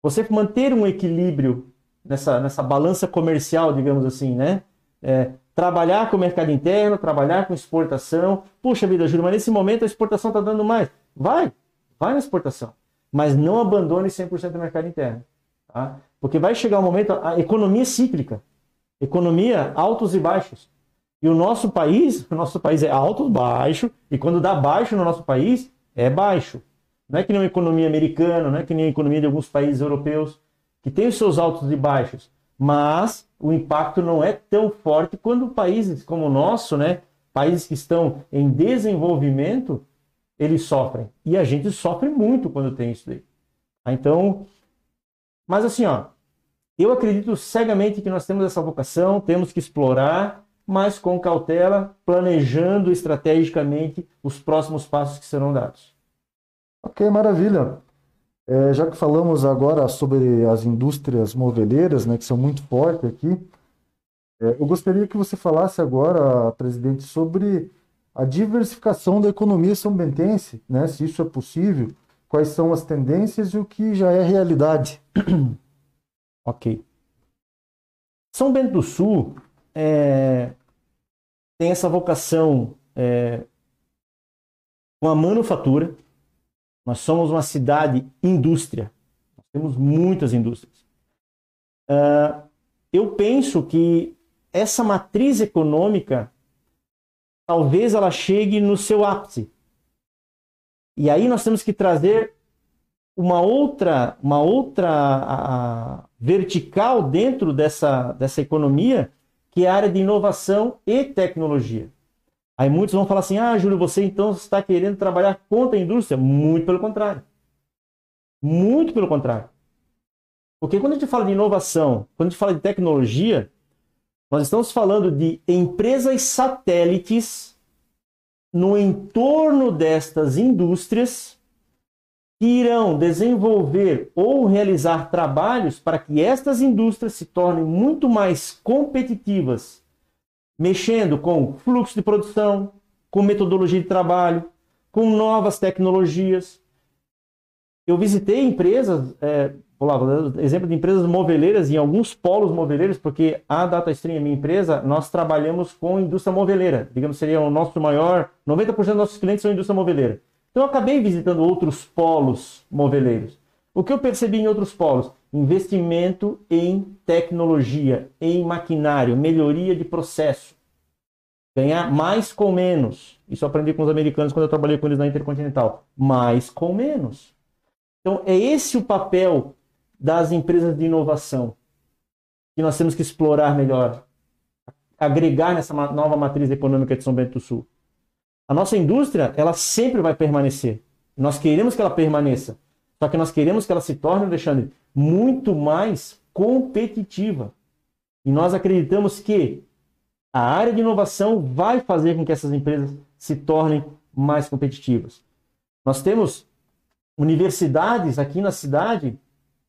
Você manter um equilíbrio nessa, nessa balança comercial, digamos assim, né? É, trabalhar com o mercado interno, trabalhar com exportação. Puxa vida, Júlio, mas nesse momento a exportação está dando mais. Vai, vai na exportação. Mas não abandone 100% do mercado interno. Tá? Porque vai chegar um momento, a economia é cíclica. Economia altos e baixos. E o nosso país, o nosso país é alto, baixo, e quando dá baixo no nosso país, é baixo. Não é que nem a economia americana, não é que nem a economia de alguns países europeus, que tem os seus altos e baixos, mas o impacto não é tão forte quando países como o nosso, né, países que estão em desenvolvimento, eles sofrem. E a gente sofre muito quando tem isso daí. Tá? Então, mas assim, ó, eu acredito cegamente que nós temos essa vocação, temos que explorar, mas com cautela, planejando estrategicamente os próximos passos que serão dados. Ok, maravilha. É, já que falamos agora sobre as indústrias moveleiras, né, que são muito fortes aqui, é, eu gostaria que você falasse agora, presidente, sobre a diversificação da economia são-bentense, né, se isso é possível, quais são as tendências e o que já é realidade. ok. São Bento do Sul é, tem essa vocação é, com a manufatura. Nós somos uma cidade indústria. Nós temos muitas indústrias. Uh, eu penso que essa matriz econômica talvez ela chegue no seu ápice. E aí nós temos que trazer uma outra, uma outra a, a, vertical dentro dessa, dessa economia, que é a área de inovação e tecnologia. Aí muitos vão falar assim: ah, Júlio, você então está querendo trabalhar contra a indústria? Muito pelo contrário. Muito pelo contrário. Porque quando a gente fala de inovação, quando a gente fala de tecnologia, nós estamos falando de empresas satélites no entorno destas indústrias que irão desenvolver ou realizar trabalhos para que estas indústrias se tornem muito mais competitivas, mexendo com fluxo de produção, com metodologia de trabalho, com novas tecnologias. Eu visitei empresas, é, vou exemplo de empresas moveleiras em alguns polos moveleiros, porque a DataStream, minha empresa, nós trabalhamos com indústria moveleira. Digamos, seria o nosso maior, 90% dos nossos clientes são indústria moveleira. Então eu acabei visitando outros polos moveleiros. O que eu percebi em outros polos? Investimento em tecnologia, em maquinário, melhoria de processo. Ganhar mais com menos. Isso eu aprendi com os americanos quando eu trabalhei com eles na Intercontinental. Mais com menos. Então é esse o papel das empresas de inovação que nós temos que explorar melhor, agregar nessa nova matriz econômica de São Bento do Sul. A nossa indústria, ela sempre vai permanecer. Nós queremos que ela permaneça. Só que nós queremos que ela se torne, Alexandre, muito mais competitiva. E nós acreditamos que a área de inovação vai fazer com que essas empresas se tornem mais competitivas. Nós temos universidades aqui na cidade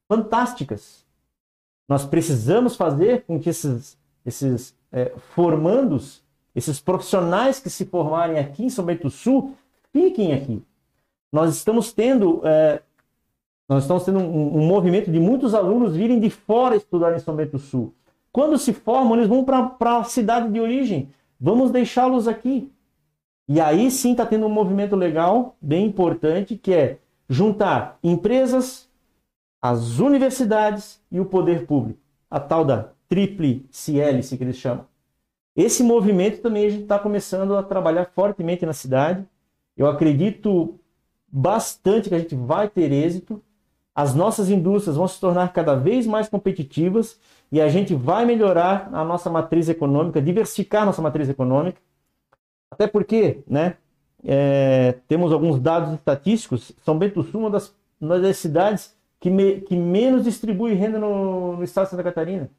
fantásticas. Nós precisamos fazer com que esses, esses é, formandos esses profissionais que se formarem aqui em São Bento do Sul, fiquem aqui. Nós estamos tendo, é, nós estamos tendo um, um, movimento de muitos alunos virem de fora estudar em São Bento do Sul. Quando se formam, eles vão para a cidade de origem. Vamos deixá-los aqui. E aí sim está tendo um movimento legal, bem importante, que é juntar empresas, as universidades e o poder público. A tal da triple CL, que eles chamam. Esse movimento também a gente está começando a trabalhar fortemente na cidade. Eu acredito bastante que a gente vai ter êxito. As nossas indústrias vão se tornar cada vez mais competitivas e a gente vai melhorar a nossa matriz econômica, diversificar a nossa matriz econômica. Até porque, né, é, temos alguns dados estatísticos. São Bento Sul, uma das, uma das cidades que, me, que menos distribui renda no, no estado de Santa Catarina.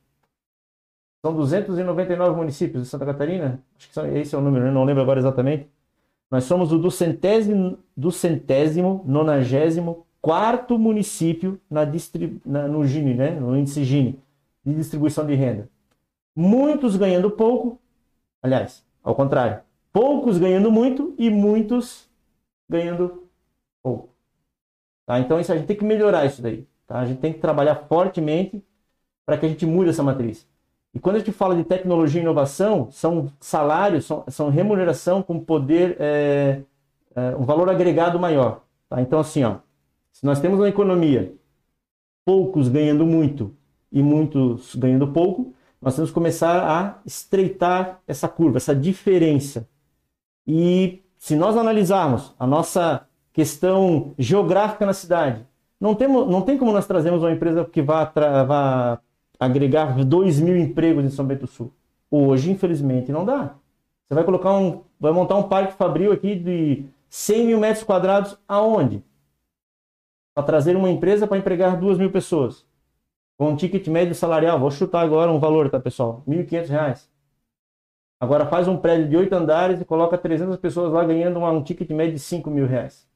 São 299 municípios de Santa Catarina. Acho que esse é o número, né? não lembro agora exatamente. Nós somos o do centésimo, do centésimo nonagésimo quarto município na na, no Gini, né? no índice Gini, de distribuição de renda. Muitos ganhando pouco, aliás, ao contrário, poucos ganhando muito e muitos ganhando pouco. Tá? Então isso, a gente tem que melhorar isso daí. Tá? A gente tem que trabalhar fortemente para que a gente mude essa matriz. E quando a gente fala de tecnologia e inovação, são salários, são, são remuneração com poder, é, é, um valor agregado maior. Tá? Então, assim, ó, se nós temos uma economia, poucos ganhando muito e muitos ganhando pouco, nós temos que começar a estreitar essa curva, essa diferença. E se nós analisarmos a nossa questão geográfica na cidade, não, temos, não tem como nós trazermos uma empresa que vá, vá agregar 2 mil empregos em São Bento do Sul. Hoje, infelizmente, não dá. Você vai colocar um, vai montar um parque fabril aqui de 100 mil metros quadrados aonde? Para trazer uma empresa para empregar 2 mil pessoas. Com um ticket médio salarial, vou chutar agora um valor, tá pessoal? R$ 1.500. Agora faz um prédio de 8 andares e coloca 300 pessoas lá ganhando um, um ticket médio de 5 mil reais.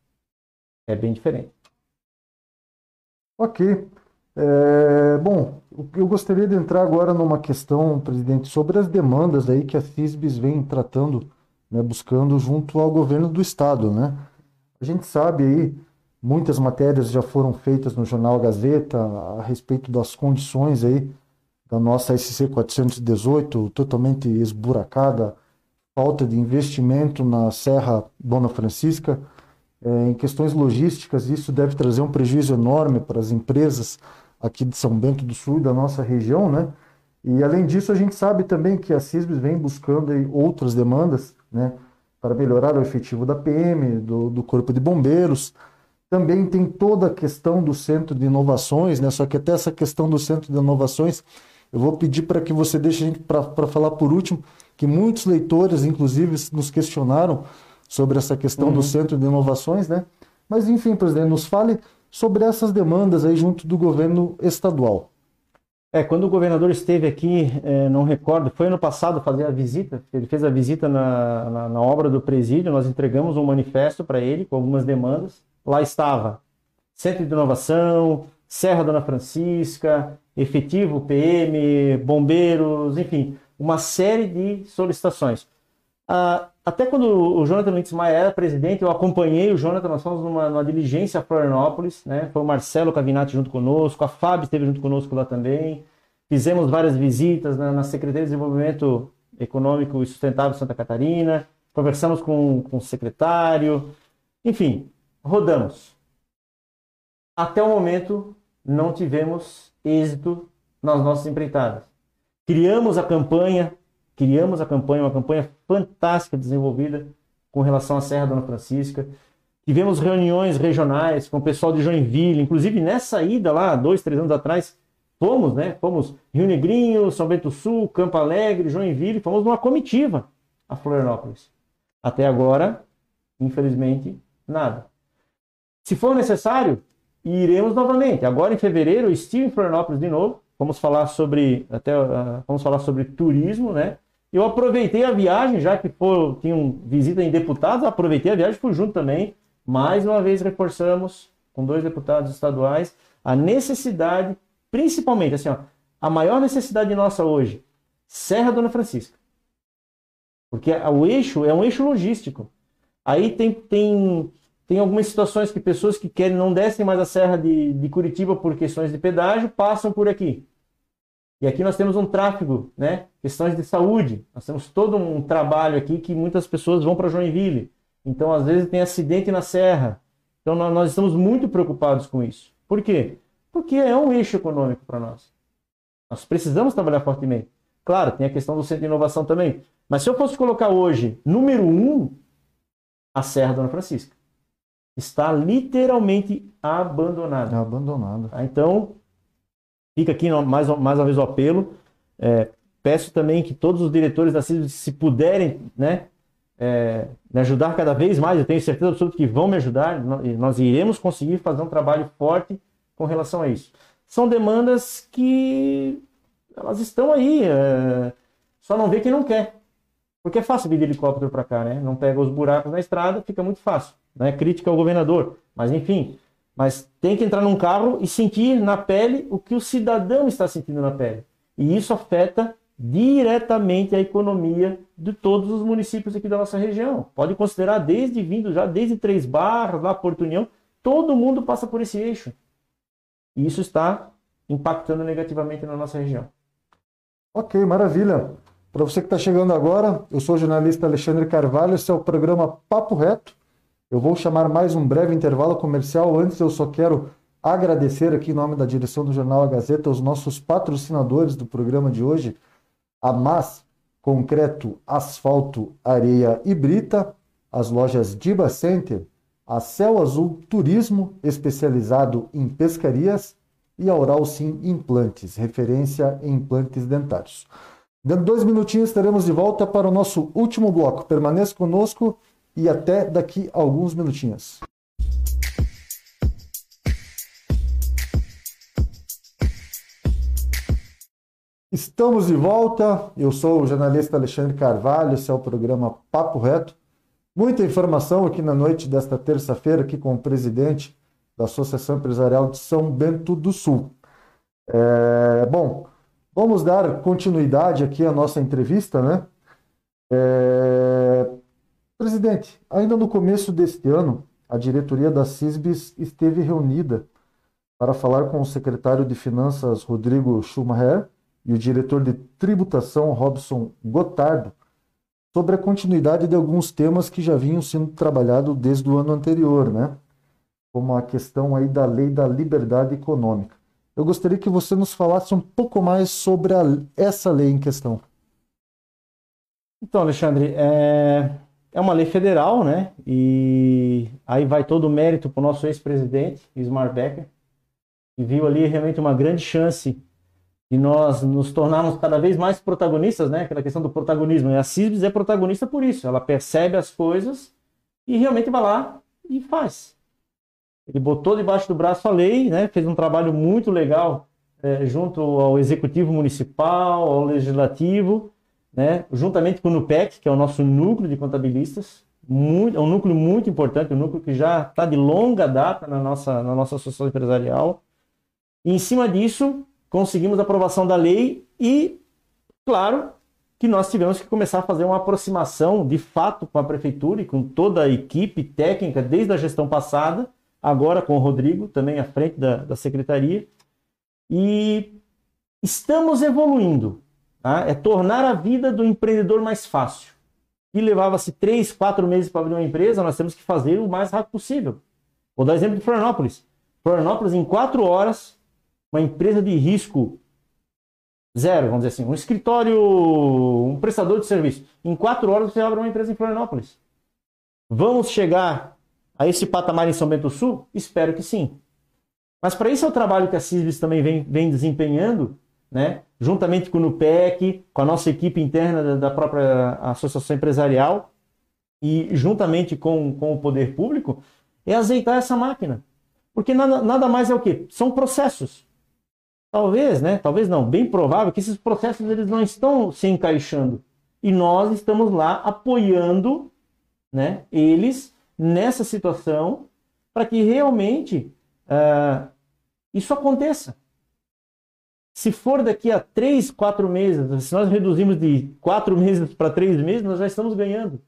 É bem diferente. Ok. É, bom, eu gostaria de entrar agora numa questão, presidente, sobre as demandas aí que a CISBS vem tratando, né, buscando junto ao governo do estado, né? A gente sabe aí, muitas matérias já foram feitas no jornal Gazeta a respeito das condições aí da nossa SC 418, totalmente esburacada, falta de investimento na Serra Dona Francisca, é, em questões logísticas, isso deve trazer um prejuízo enorme para as empresas aqui de São Bento do Sul, da nossa região, né? E além disso, a gente sabe também que a CISBS vem buscando outras demandas, né? Para melhorar o efetivo da PM, do, do Corpo de Bombeiros, Também tem toda a questão do centro de inovações, né? Só que até essa questão do centro de inovações, eu vou pedir para que você deixe a gente para falar por último, que muitos leitores, inclusive, nos questionaram sobre essa questão uhum. do centro de inovações, né? Mas enfim, presidente, nos fale sobre essas demandas aí junto do governo estadual. É, quando o governador esteve aqui, é, não recordo, foi ano passado fazer a visita, ele fez a visita na, na, na obra do presídio, nós entregamos um manifesto para ele com algumas demandas. Lá estava Centro de Inovação, Serra Dona Francisca, efetivo PM, bombeiros, enfim, uma série de solicitações. Ah, até quando o Jonathan Lintz Maia era presidente, eu acompanhei o Jonathan, nós fomos numa, numa diligência a Florianópolis, né? Foi o Marcelo Cavinati junto conosco, a Fábio esteve junto conosco lá também. Fizemos várias visitas na, na Secretaria de Desenvolvimento Econômico e Sustentável de Santa Catarina, conversamos com, com o secretário, enfim, rodamos. Até o momento, não tivemos êxito nas nossas empreitadas. Criamos a campanha, criamos a campanha, uma campanha fantástica desenvolvida com relação à Serra Dona Francisca. Tivemos reuniões regionais com o pessoal de Joinville, inclusive nessa ida lá, dois, três anos atrás, fomos, né? Fomos Rio Negrinho, São Bento Sul, Campo Alegre, Joinville, fomos numa comitiva a Florianópolis. Até agora, infelizmente, nada. Se for necessário, iremos novamente. Agora em fevereiro, estive em Florianópolis de novo. Vamos falar sobre até uh, vamos falar sobre turismo, né? Eu aproveitei a viagem, já que tinha um visita em deputados, aproveitei a viagem, fui junto também. Mais uma vez reforçamos com dois deputados estaduais a necessidade, principalmente assim, ó, a maior necessidade nossa hoje, Serra Dona Francisca. Porque o eixo é um eixo logístico. Aí tem, tem, tem algumas situações que pessoas que querem não descem mais a Serra de, de Curitiba por questões de pedágio, passam por aqui. E aqui nós temos um tráfego, né? Questões de saúde. Nós temos todo um trabalho aqui que muitas pessoas vão para Joinville. Então, às vezes, tem acidente na serra. Então, nós estamos muito preocupados com isso. Por quê? Porque é um eixo econômico para nós. Nós precisamos trabalhar fortemente. Claro, tem a questão do centro de inovação também. Mas se eu fosse colocar hoje, número um, a Serra Dona Francisca. Está literalmente abandonada. É abandonada. Então, Fica aqui mais, mais uma vez o apelo. É, peço também que todos os diretores da CISB, se puderem, né, é, me ajudar cada vez mais, eu tenho certeza absoluta que vão me ajudar, nós iremos conseguir fazer um trabalho forte com relação a isso. São demandas que elas estão aí, é, só não vê quem não quer. Porque é fácil vir de helicóptero para cá, né? Não pega os buracos na estrada, fica muito fácil. Não é crítica ao governador, mas enfim, mas tem que entrar num carro e sentir na pele o que o cidadão está sentindo na pele. E isso afeta diretamente a economia de todos os municípios aqui da nossa região. Pode considerar desde vindo já desde Três Barras, lá Porto União, todo mundo passa por esse eixo. E isso está impactando negativamente na nossa região. Ok, maravilha. Para você que está chegando agora, eu sou o jornalista Alexandre Carvalho, esse é o programa Papo Reto. Eu vou chamar mais um breve intervalo comercial. Antes, eu só quero agradecer aqui em nome da direção do Jornal A Gazeta os nossos patrocinadores do programa de hoje, a MAS Concreto, Asfalto, Areia e Brita, as lojas Diba Center, a Céu Azul Turismo, especializado em pescarias, e a Oral Sim Implantes, referência em implantes dentários. Dentro de dois minutinhos estaremos de volta para o nosso último bloco. Permaneça conosco e até daqui a alguns minutinhos. Estamos de volta. Eu sou o jornalista Alexandre Carvalho. Esse é o programa Papo Reto. Muita informação aqui na noite desta terça-feira, aqui com o presidente da Associação Empresarial de São Bento do Sul. É, bom, vamos dar continuidade aqui à nossa entrevista, né? É, Presidente, ainda no começo deste ano, a diretoria da CISBS esteve reunida para falar com o secretário de Finanças, Rodrigo Schumacher, e o diretor de tributação, Robson Gotardo, sobre a continuidade de alguns temas que já vinham sendo trabalhados desde o ano anterior, né? Como a questão aí da lei da liberdade econômica. Eu gostaria que você nos falasse um pouco mais sobre a, essa lei em questão. Então, Alexandre, é, é uma lei federal, né? E aí vai todo o mérito para o nosso ex-presidente, Ismar Becker, que viu ali realmente uma grande chance de nós nos tornarmos cada vez mais protagonistas, né? Aquela questão do protagonismo. E a CISBS é protagonista por isso. Ela percebe as coisas e realmente vai lá e faz. Ele botou debaixo do braço a lei, né? Fez um trabalho muito legal é, junto ao executivo municipal, ao legislativo, né? Juntamente com o NUPEC, que é o nosso núcleo de contabilistas, muito, é um núcleo muito importante, um núcleo que já está de longa data na nossa, na nossa associação empresarial. E em cima disso, conseguimos a aprovação da lei e, claro, que nós tivemos que começar a fazer uma aproximação de fato com a prefeitura e com toda a equipe técnica desde a gestão passada, agora com o Rodrigo, também à frente da, da secretaria. E estamos evoluindo. Tá? É tornar a vida do empreendedor mais fácil. E levava-se três, quatro meses para abrir uma empresa, nós temos que fazer o mais rápido possível. Vou dar exemplo de Florianópolis. Florianópolis, em quatro horas, uma empresa de risco zero, vamos dizer assim, um escritório, um prestador de serviço. Em quatro horas você abre uma empresa em Florianópolis. Vamos chegar a esse patamar em São Bento do Sul? Espero que sim. Mas para isso é o trabalho que a CISBS também vem, vem desempenhando, né? Juntamente com o NUPEC, com a nossa equipe interna da, própria associação empresarial e juntamente com, com o poder público, é azeitar essa máquina. Porque nada, nada mais é o quê? São processos. Talvez, né? Talvez não, bem provável que esses processos eles não estão se encaixando. E nós estamos lá apoiando, né, eles nessa situação para que realmente uh, isso aconteça. Se for daqui a três, quatro meses, se nós reduzimos de quatro meses para três meses, nós já estamos ganhando.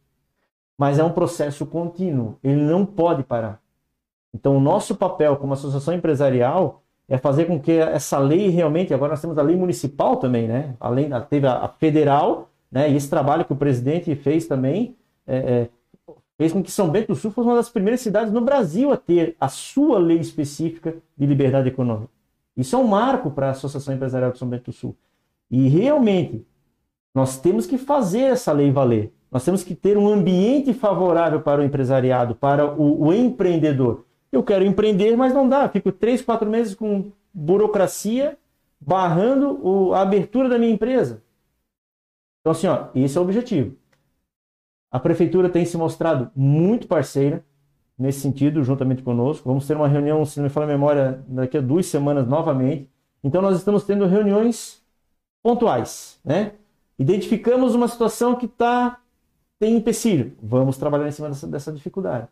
Mas é um processo contínuo, ele não pode parar. Então, o nosso papel como associação empresarial é fazer com que essa lei realmente, agora nós temos a lei municipal também, né? Além teve a, a federal, né? E esse trabalho que o presidente fez também é, é, fez com que São Bento do Sul fosse uma das primeiras cidades no Brasil a ter a sua lei específica de liberdade econômica. Isso é um marco para a Associação Empresarial de São Bento do Sul. E realmente nós temos que fazer essa lei valer. Nós temos que ter um ambiente favorável para o empresariado, para o, o empreendedor. Eu quero empreender, mas não dá. Fico três, quatro meses com burocracia barrando o, a abertura da minha empresa. Então, assim, ó, esse é o objetivo. A prefeitura tem se mostrado muito parceira nesse sentido, juntamente conosco. Vamos ter uma reunião, se não me falha a memória, daqui a duas semanas novamente. Então, nós estamos tendo reuniões pontuais, né? Identificamos uma situação que tá, tem empecilho. Vamos trabalhar em cima dessa, dessa dificuldade.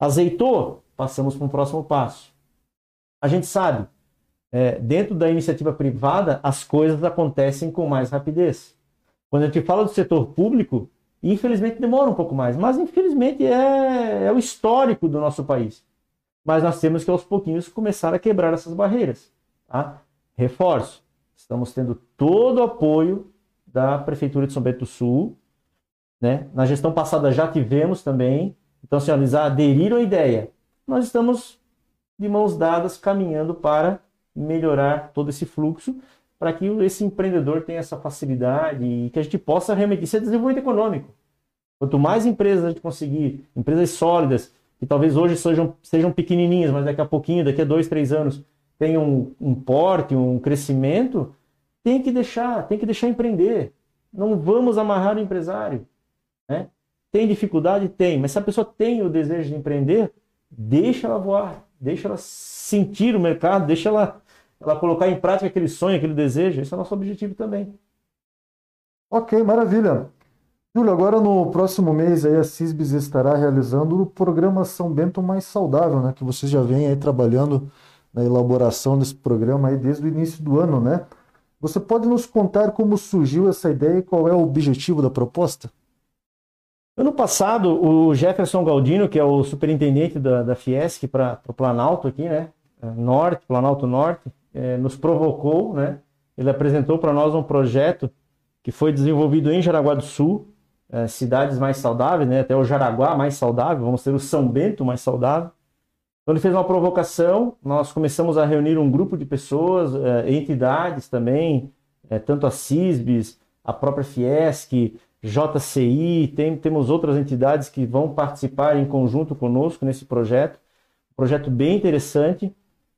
Azeitou? Passamos para um próximo passo. A gente sabe, é, dentro da iniciativa privada, as coisas acontecem com mais rapidez. Quando a gente fala do setor público, infelizmente demora um pouco mais, mas infelizmente é, é o histórico do nosso país. Mas nós temos que aos pouquinhos começar a quebrar essas barreiras. Tá? Reforço, estamos tendo todo o apoio da Prefeitura de São Bento do Sul. Né? Na gestão passada já tivemos também então, se eles aderiram à ideia, nós estamos de mãos dadas caminhando para melhorar todo esse fluxo, para que esse empreendedor tenha essa facilidade e que a gente possa realmente ser desenvolvimento econômico. Quanto mais empresas a gente conseguir, empresas sólidas, que talvez hoje sejam, sejam pequenininhas, mas daqui a pouquinho, daqui a dois, três anos, tenham um, um porte, um crescimento, tem que deixar, tem que deixar empreender. Não vamos amarrar o empresário. Né? Tem dificuldade? Tem. Mas se a pessoa tem o desejo de empreender, deixa ela voar, deixa ela sentir o mercado, deixa ela, ela colocar em prática aquele sonho, aquele desejo. Esse é o nosso objetivo também. Ok, maravilha. Júlio, agora no próximo mês aí a CISBS estará realizando o programa São Bento Mais Saudável, né? Que vocês já vêm aí trabalhando na elaboração desse programa aí desde o início do ano, né? Você pode nos contar como surgiu essa ideia e qual é o objetivo da proposta? Ano passado, o Jefferson Galdino, que é o superintendente da, da Fiesc para o Planalto aqui, né? É, Norte, Planalto Norte, é, nos provocou, né? Ele apresentou para nós um projeto que foi desenvolvido em Jaraguá do Sul, é, cidades mais saudáveis, né? Até o Jaraguá mais saudável, vamos ter o São Bento mais saudável. Então ele fez uma provocação, nós começamos a reunir um grupo de pessoas, é, entidades também, tanto a CISBS, a própria Fiesc, JCI, tem, temos outras entidades que vão participar em conjunto conosco nesse projeto. Um projeto bem interessante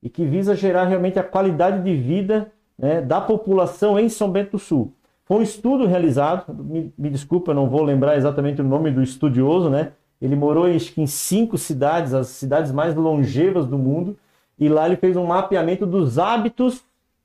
e que visa gerar realmente a qualidade de vida né, da população em São Bento do Sul. Foi um estudo realizado, me, me desculpa, eu não vou lembrar exatamente o nome do estudioso, né? Ele morou em, em cinco cidades, as cidades mais longevas do mundo, e lá ele fez um mapeamento dos hábitos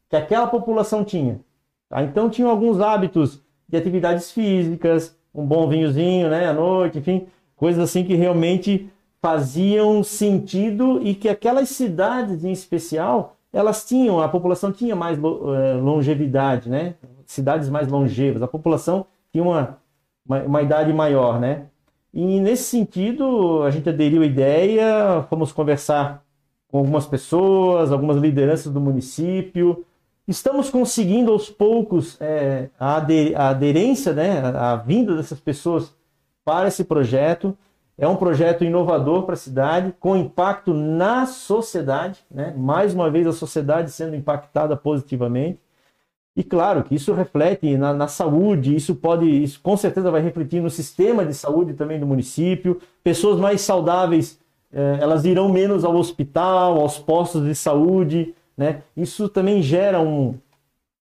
que aquela população tinha. Tá? Então tinham alguns hábitos de atividades físicas, um bom vinhozinho né, à noite, enfim, coisas assim que realmente faziam sentido e que aquelas cidades em especial elas tinham, a população tinha mais eh, longevidade, né? Cidades mais longevas, a população tinha uma, uma, uma idade maior, né? E nesse sentido, a gente aderiu à ideia, fomos conversar com algumas pessoas, algumas lideranças do município. Estamos conseguindo aos poucos é, a, aderência, né, a vinda dessas pessoas para esse projeto. É um projeto inovador para a cidade, com impacto na sociedade, né? mais uma vez a sociedade sendo impactada positivamente. E claro que isso reflete na, na, saúde, isso pode, isso com certeza vai refletir no sistema de saúde também do município. Pessoas mais saudáveis, eh, elas irão menos ao hospital, aos postos de saúde, né? Isso também gera um,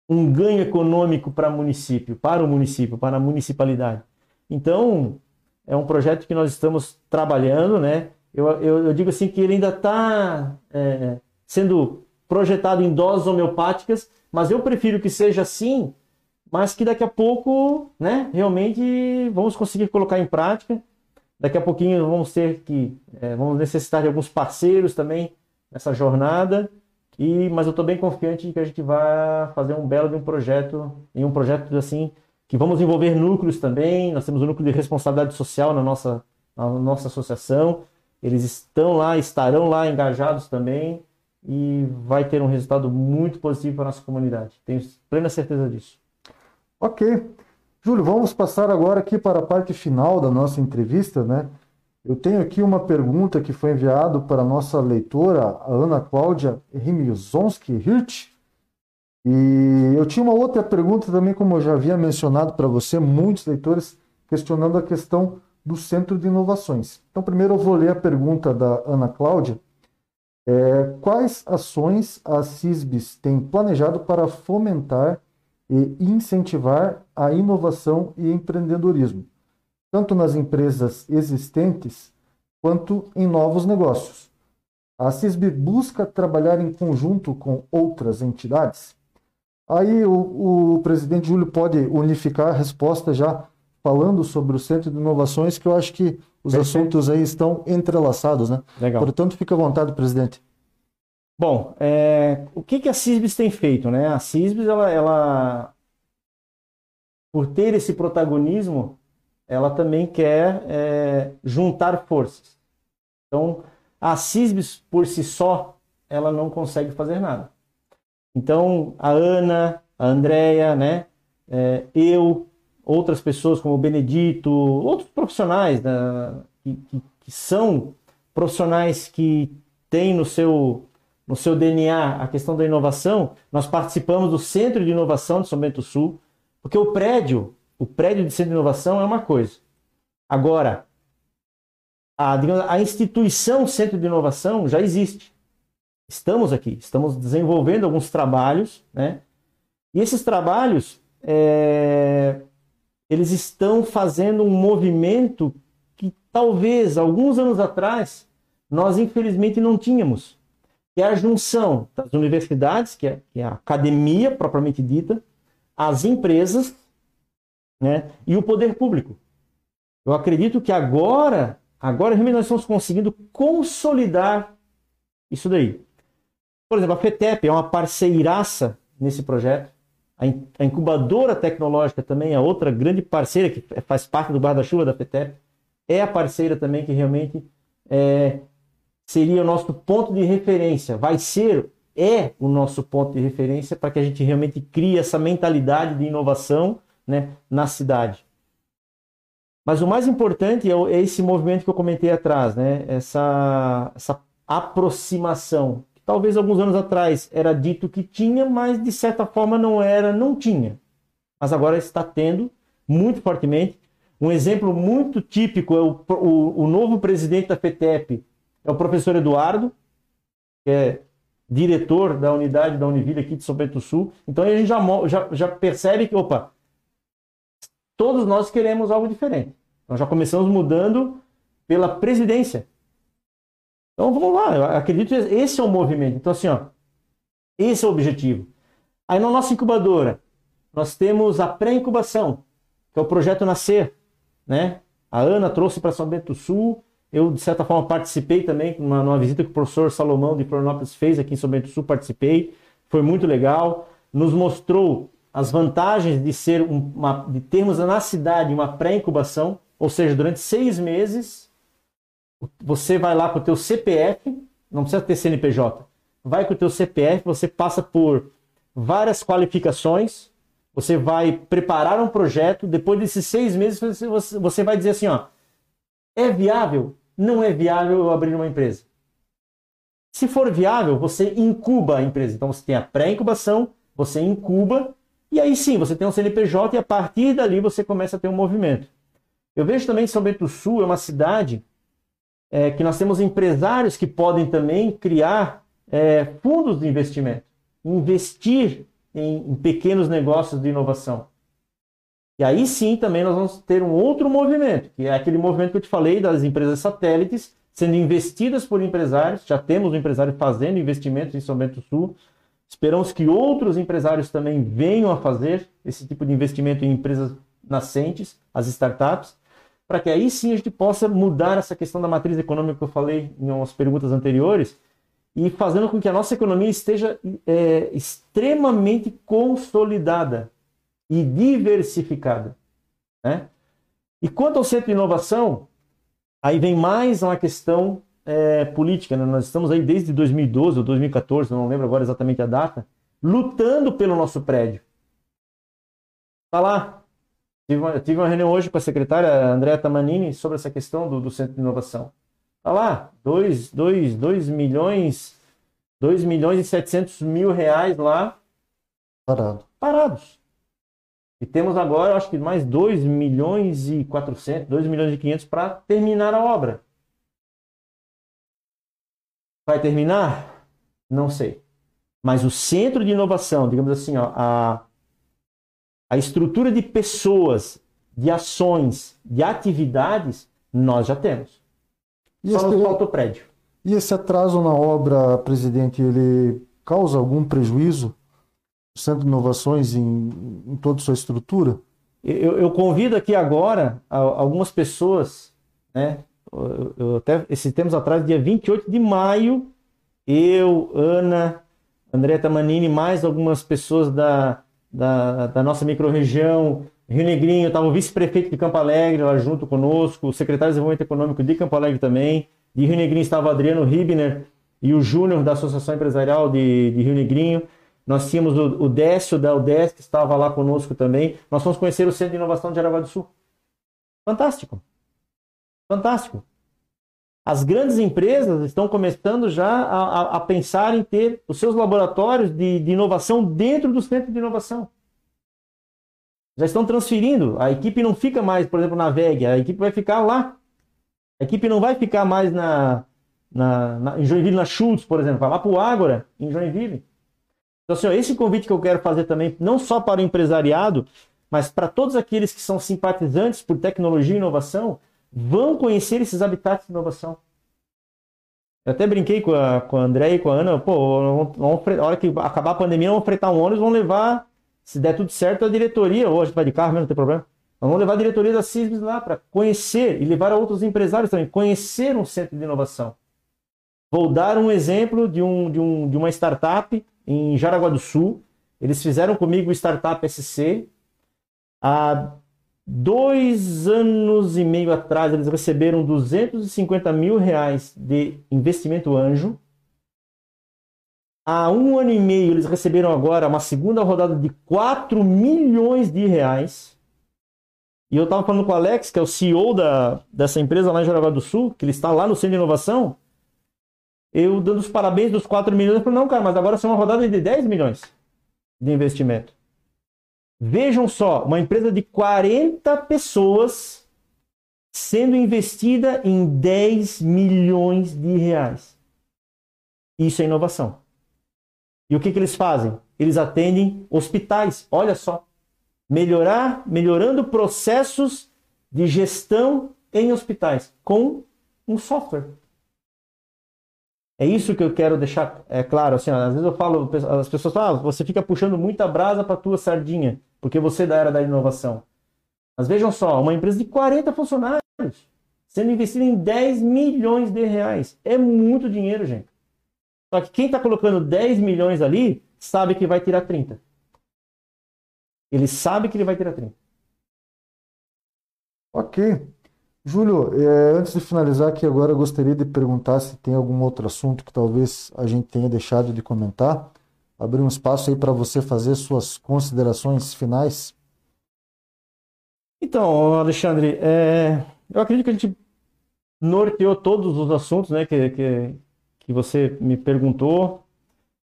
um ganho econômico para o município, para o município, para a municipalidade. Então, é um projeto que nós estamos trabalhando, né? Eu, eu, eu digo assim que ele ainda está é, sendo projetado em doses homeopáticas, mas eu prefiro que seja assim, mas que daqui a pouco, né, realmente vamos conseguir colocar em prática. Daqui a pouquinho vamos ter que, é, vamos necessitar de alguns parceiros também nessa jornada. E, mas eu estou bem confiante de que a gente vai fazer um belo de um projeto, em um projeto assim que vamos envolver núcleos também. Nós temos um núcleo de responsabilidade social na nossa, na nossa associação. Eles estão lá, estarão lá engajados também e vai ter um resultado muito positivo para a nossa comunidade. Tenho plena certeza disso. Ok. Júlio, vamos passar agora aqui para a parte final da nossa entrevista, né? Eu tenho aqui uma pergunta que foi enviada para a nossa leitora, a Ana Cláudia Rimilzonski Hirt, e eu tinha uma outra pergunta também, como eu já havia mencionado para você, muitos leitores questionando a questão do Centro de Inovações. Então, primeiro eu vou ler a pergunta da Ana Cláudia. É, quais ações a CISBS tem planejado para fomentar e incentivar a inovação e empreendedorismo, tanto nas empresas existentes quanto em novos negócios? A CISB busca trabalhar em conjunto com outras entidades? Aí o, o presidente Júlio pode unificar a resposta já falando sobre o Centro de Inovações, que eu acho que os Perfeito. assuntos aí estão entrelaçados, né? Legal. Portanto, fique à vontade, presidente. Bom, é, o que, que a CISBS tem feito, né? A CISBS, ela, ela, por ter esse protagonismo, ela também quer é, juntar forças. Então, a CISBS, por si só, ela não consegue fazer nada. Então, a Ana, a Andrea, né? É, eu, outras pessoas como o Benedito, outros profissionais né, que, que, que, são profissionais que têm no seu, no seu DNA a questão da inovação, nós participamos do Centro de Inovação de São Bento do Sul, porque o prédio, o prédio de Centro de Inovação é uma coisa. Agora, a, digamos, a instituição Centro de Inovação já existe estamos aqui, estamos desenvolvendo alguns trabalhos, né? E esses trabalhos, é, eles estão fazendo um movimento que talvez alguns anos atrás nós infelizmente não tínhamos, que é a junção das universidades, que é, que é a academia propriamente dita, as empresas, né? E o poder público. Eu acredito que agora, agora realmente nós estamos conseguindo consolidar isso daí. Por exemplo, a FETEP é uma parceiraça nesse projeto. A incubadora tecnológica também é outra grande parceira que faz parte do guarda-chuva da FETEP. É a parceira também que realmente é, seria o nosso ponto de referência. Vai ser, é o nosso ponto de referência para que a gente realmente crie essa mentalidade de inovação né, na cidade. Mas o mais importante é, é esse movimento que eu comentei atrás, né? essa, essa aproximação talvez alguns anos atrás era dito que tinha, mas de certa forma não era, não tinha. Mas agora está tendo muito fortemente. Um exemplo muito típico é o, o, o novo presidente da FETEP, é o professor Eduardo, que é diretor da unidade da Univille aqui de São Bento do Sul. Então a gente já, já, já percebe que, opa, todos nós queremos algo diferente. Nós já começamos mudando pela presidência. Então vamos lá, eu acredito que esse é o movimento. Então, assim, ó, esse é o objetivo. Aí na nossa incubadora, nós temos a pré-incubação, que é o projeto Nascer. Né? A Ana trouxe para São Bento do Sul eu, de certa forma, participei também numa, numa visita que o professor Salomão de Florianópolis fez aqui em São Bento do Sul, participei, foi muito legal, nos mostrou as vantagens de ser uma, de termos na cidade uma pré-incubação, ou seja, durante seis meses você vai lá com o teu CPF, não precisa ter CNPJ, vai com o teu CPF, você passa por várias qualificações, você vai preparar um projeto, depois desses seis meses você, você vai dizer assim, ó, é viável? não é viável abrir uma empresa. Se for viável, você incuba a empresa. Então você tem a pré-incubação, você incuba, e aí sim, você tem um CNPJ e a partir dali você começa a ter um movimento. Eu vejo também que São Bento do Sul é uma cidade é, que nós temos empresários que podem também criar é, fundos de investimento, investir em, em pequenos negócios de inovação. E aí sim também nós vamos ter um outro movimento, que é aquele movimento que eu te falei das empresas satélites sendo investidas por empresários. Já temos um empresário fazendo investimentos em São Bento do Sul. Esperamos que outros empresários também venham a fazer esse tipo de investimento em empresas nascentes, as startups, para que aí sim a gente possa mudar essa questão da matriz econômica que eu falei em umas perguntas anteriores e fazendo com que a nossa economia esteja é, extremamente consolidada e diversificada. Né? E quanto ao centro de inovação, aí vem mais uma questão é, política. Né? Nós estamos aí desde 2012 ou 2014, não lembro agora exatamente a data, lutando pelo nosso prédio. Está lá. Tive uma, tive uma, reunião hoje com a secretária Andréa Tamanini sobre essa questão do, do centro de inovação. Está lá, 2 milhões, 2 milhões e 700 mil reais lá. Parado. Parados. E temos agora, acho que mais 2 milhões e 400, 2 milhões e 500 para terminar a obra. Vai terminar? Não sei. Mas o centro de inovação, digamos assim, ó, a, a estrutura de pessoas, de ações, de atividades, nós já temos. E Só esse, nos falta o prédio. E esse atraso na obra, presidente, ele causa algum prejuízo Centro de Inovações em, em toda a sua estrutura? Eu, eu convido aqui agora algumas pessoas, né? Eu, eu até esses tempos atrás, dia 28 de maio, eu, Ana, André Tamanini, mais algumas pessoas da, da, da nossa microrregião, Rio Negrinho, estava o vice-prefeito de Campo Alegre lá junto conosco, o secretário de Desenvolvimento Econômico de Campo Alegre também, de Rio Negrinho estava Adriano Ribner e o Júnior da Associação Empresarial de, de Rio Negrinho. Nós tínhamos o, o Décio da UDESC, que estava lá conosco também. Nós fomos conhecer o Centro de Inovação de Aragua do Sul. Fantástico. Fantástico. As grandes empresas estão começando já a, a, a pensar em ter os seus laboratórios de, de inovação dentro do centro de inovação. Já estão transferindo. A equipe não fica mais, por exemplo, na VEG, a equipe vai ficar lá. A equipe não vai ficar mais na, na, na em Joinville, na Schultz, por exemplo, vai lá para o Ágora, em Joinville. Então, assim, esse convite que eu quero fazer também, não só para o empresariado, mas para todos aqueles que são simpatizantes por tecnologia e inovação, vão conhecer esses habitats de inovação. Eu até brinquei com a, com a André e com a Ana, pô, a hora que acabar a pandemia, vamos fretar um ônibus, vamos levar, se der tudo certo, a diretoria, ou a gente vai de carro mesmo, não tem problema. Vamos levar a diretoria da CISBS lá para conhecer e levar a outros empresários também, conhecer um centro de inovação. Vou dar um exemplo de, um, de, um, de uma startup em Jaraguá do Sul. Eles fizeram comigo o Startup SC. Há dois anos e meio atrás, eles receberam 250 mil reais de investimento anjo. Há um ano e meio, eles receberam agora uma segunda rodada de 4 milhões de reais. E eu estava falando com o Alex, que é o CEO da, dessa empresa lá em Jaraguá do Sul, que ele está lá no Centro de Inovação eu dando os parabéns dos 4 milhões, eu falei, não, cara, mas agora são uma rodada de 10 milhões de investimento. Vejam só, uma empresa de 40 pessoas sendo investida em 10 milhões de reais. Isso é inovação. E o que, que eles fazem? Eles atendem hospitais. Olha só. Melhorar, melhorando processos de gestão em hospitais com um software. É isso que eu quero deixar é, claro. Assim, às vezes eu falo, as pessoas falam, ah, você fica puxando muita brasa para tua sardinha, porque você é da era da inovação. Mas vejam só, uma empresa de 40 funcionários sendo investida em 10 milhões de reais. É muito dinheiro, gente. Só que quem está colocando 10 milhões ali sabe que vai tirar 30. Ele sabe que ele vai tirar 30. Ok. Júlio, é, antes de finalizar aqui agora, eu gostaria de perguntar se tem algum outro assunto que talvez a gente tenha deixado de comentar. Abrir um espaço aí para você fazer suas considerações finais. Então, Alexandre, é, eu acredito que a gente norteou todos os assuntos né, que, que, que você me perguntou,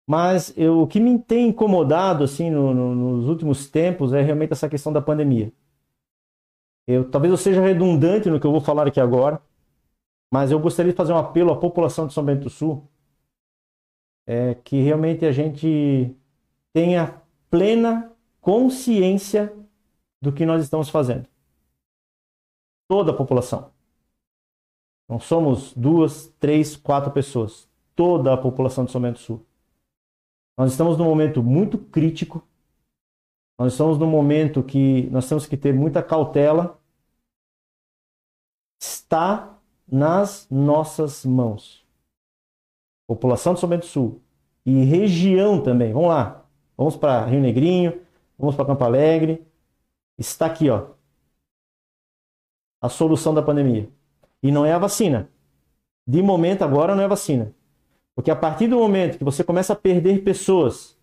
mas eu, o que me tem incomodado assim no, no, nos últimos tempos é realmente essa questão da pandemia. Eu, talvez eu seja redundante no que eu vou falar aqui agora, mas eu gostaria de fazer um apelo à população de São Bento do Sul, é, que realmente a gente tenha plena consciência do que nós estamos fazendo. Toda a população. Não somos duas, três, quatro pessoas. Toda a população de São Bento do Sul. Nós estamos num momento muito crítico nós estamos num momento que nós temos que ter muita cautela. Está nas nossas mãos. População de São Bento do Sul e região também. Vamos lá. Vamos para Rio Negrinho, vamos para Campo Alegre. Está aqui, ó. A solução da pandemia. E não é a vacina. De momento agora não é vacina. Porque a partir do momento que você começa a perder pessoas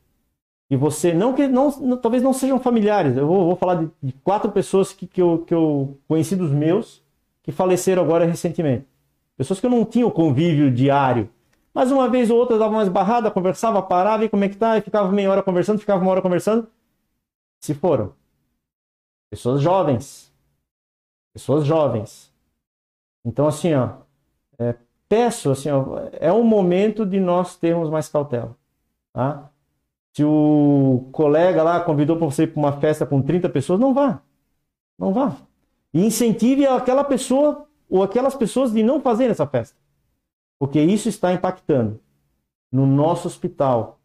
e você, não que não, talvez não sejam familiares, eu vou, vou falar de, de, quatro pessoas que, que, eu, que eu conheci dos meus, que faleceram agora recentemente. Pessoas que eu não tinha o convívio diário. Mas uma vez ou outra dava uma esbarrada, conversava, parava, e como é que tá? E ficava meia hora conversando, ficava uma hora conversando. Se foram. Pessoas jovens. Pessoas jovens. Então, assim, ó, é, peço, assim, ó, é um momento de nós termos mais cautela. Tá? Se o colega lá convidou para você ir para uma festa com 30 pessoas, não vá. Não vá. E incentive aquela pessoa ou aquelas pessoas de não fazerem essa festa. Porque isso está impactando no nosso hospital.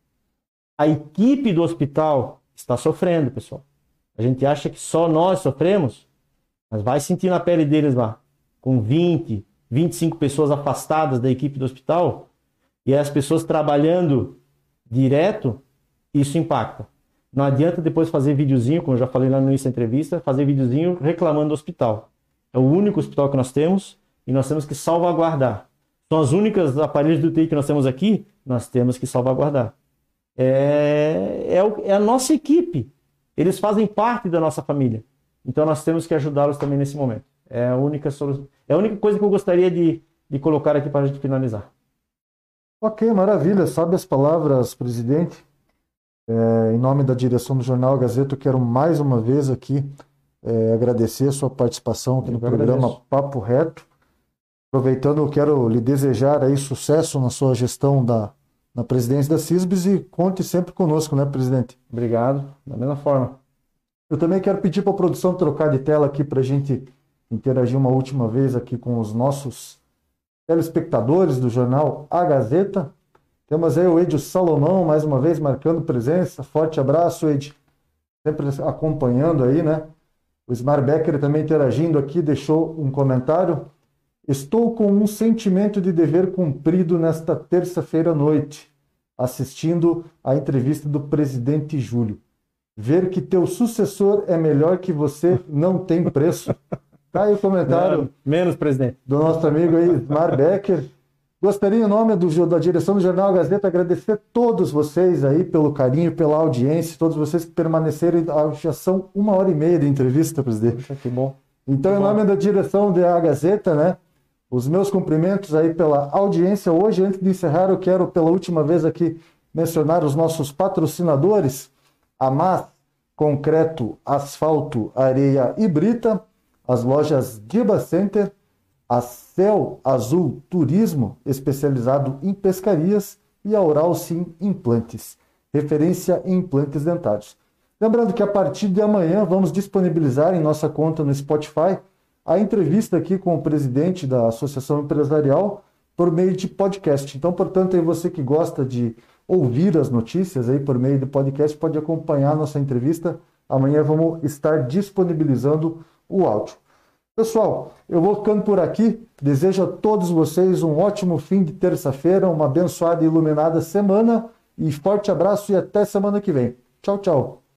A equipe do hospital está sofrendo, pessoal. A gente acha que só nós sofremos, mas vai sentir na pele deles lá, com 20, 25 pessoas afastadas da equipe do hospital, e as pessoas trabalhando direto, isso impacta. Não adianta depois fazer videozinho, como eu já falei lá no início da entrevista, fazer videozinho reclamando do hospital. É o único hospital que nós temos e nós temos que salvaguardar. São as únicas aparelhos do TI que nós temos aqui, nós temos que salvaguardar. É, é, é a nossa equipe. Eles fazem parte da nossa família. Então nós temos que ajudá-los também nesse momento. É a única solução. É a única coisa que eu gostaria de, de colocar aqui para a gente finalizar. Ok, maravilha. Sabe as palavras, presidente? É, em nome da direção do Jornal Gazeta, eu quero mais uma vez aqui é, agradecer a sua participação aqui no programa Papo Reto. Aproveitando, eu quero lhe desejar aí sucesso na sua gestão da, na presidência da CISBS e conte sempre conosco, né, presidente? Obrigado, da mesma forma. Eu também quero pedir para a produção trocar de tela aqui para a gente interagir uma última vez aqui com os nossos telespectadores do jornal A Gazeta. Temos aí o Edio Salomão, mais uma vez, marcando presença. Forte abraço, Ed. Sempre acompanhando aí, né? O Ismar Becker também interagindo aqui, deixou um comentário. Estou com um sentimento de dever cumprido nesta terça-feira à noite, assistindo a entrevista do presidente Júlio. Ver que teu sucessor é melhor que você não tem preço. Tá aí o comentário. Não, menos, presidente. Do nosso amigo aí, Ismar Becker. Gostaria, em nome do, da direção do Jornal Gazeta, agradecer a todos vocês aí pelo carinho, pela audiência, todos vocês que permaneceram. Já são uma hora e meia de entrevista, presidente. Que bom. Então, que em nome bom. da direção da Gazeta, né? Os meus cumprimentos aí pela audiência. Hoje, antes de encerrar, eu quero pela última vez aqui mencionar os nossos patrocinadores, a MAS, concreto, asfalto, areia e brita, as lojas Diba Center, a Céu Azul Turismo, especializado em pescarias, e a Oral Sim Implantes, referência em implantes dentários. Lembrando que a partir de amanhã vamos disponibilizar em nossa conta no Spotify a entrevista aqui com o presidente da Associação Empresarial por meio de podcast. Então, portanto, aí você que gosta de ouvir as notícias aí por meio do podcast pode acompanhar nossa entrevista. Amanhã vamos estar disponibilizando o áudio. Pessoal, eu vou ficando por aqui. Desejo a todos vocês um ótimo fim de terça-feira, uma abençoada e iluminada semana e forte abraço e até semana que vem. Tchau, tchau.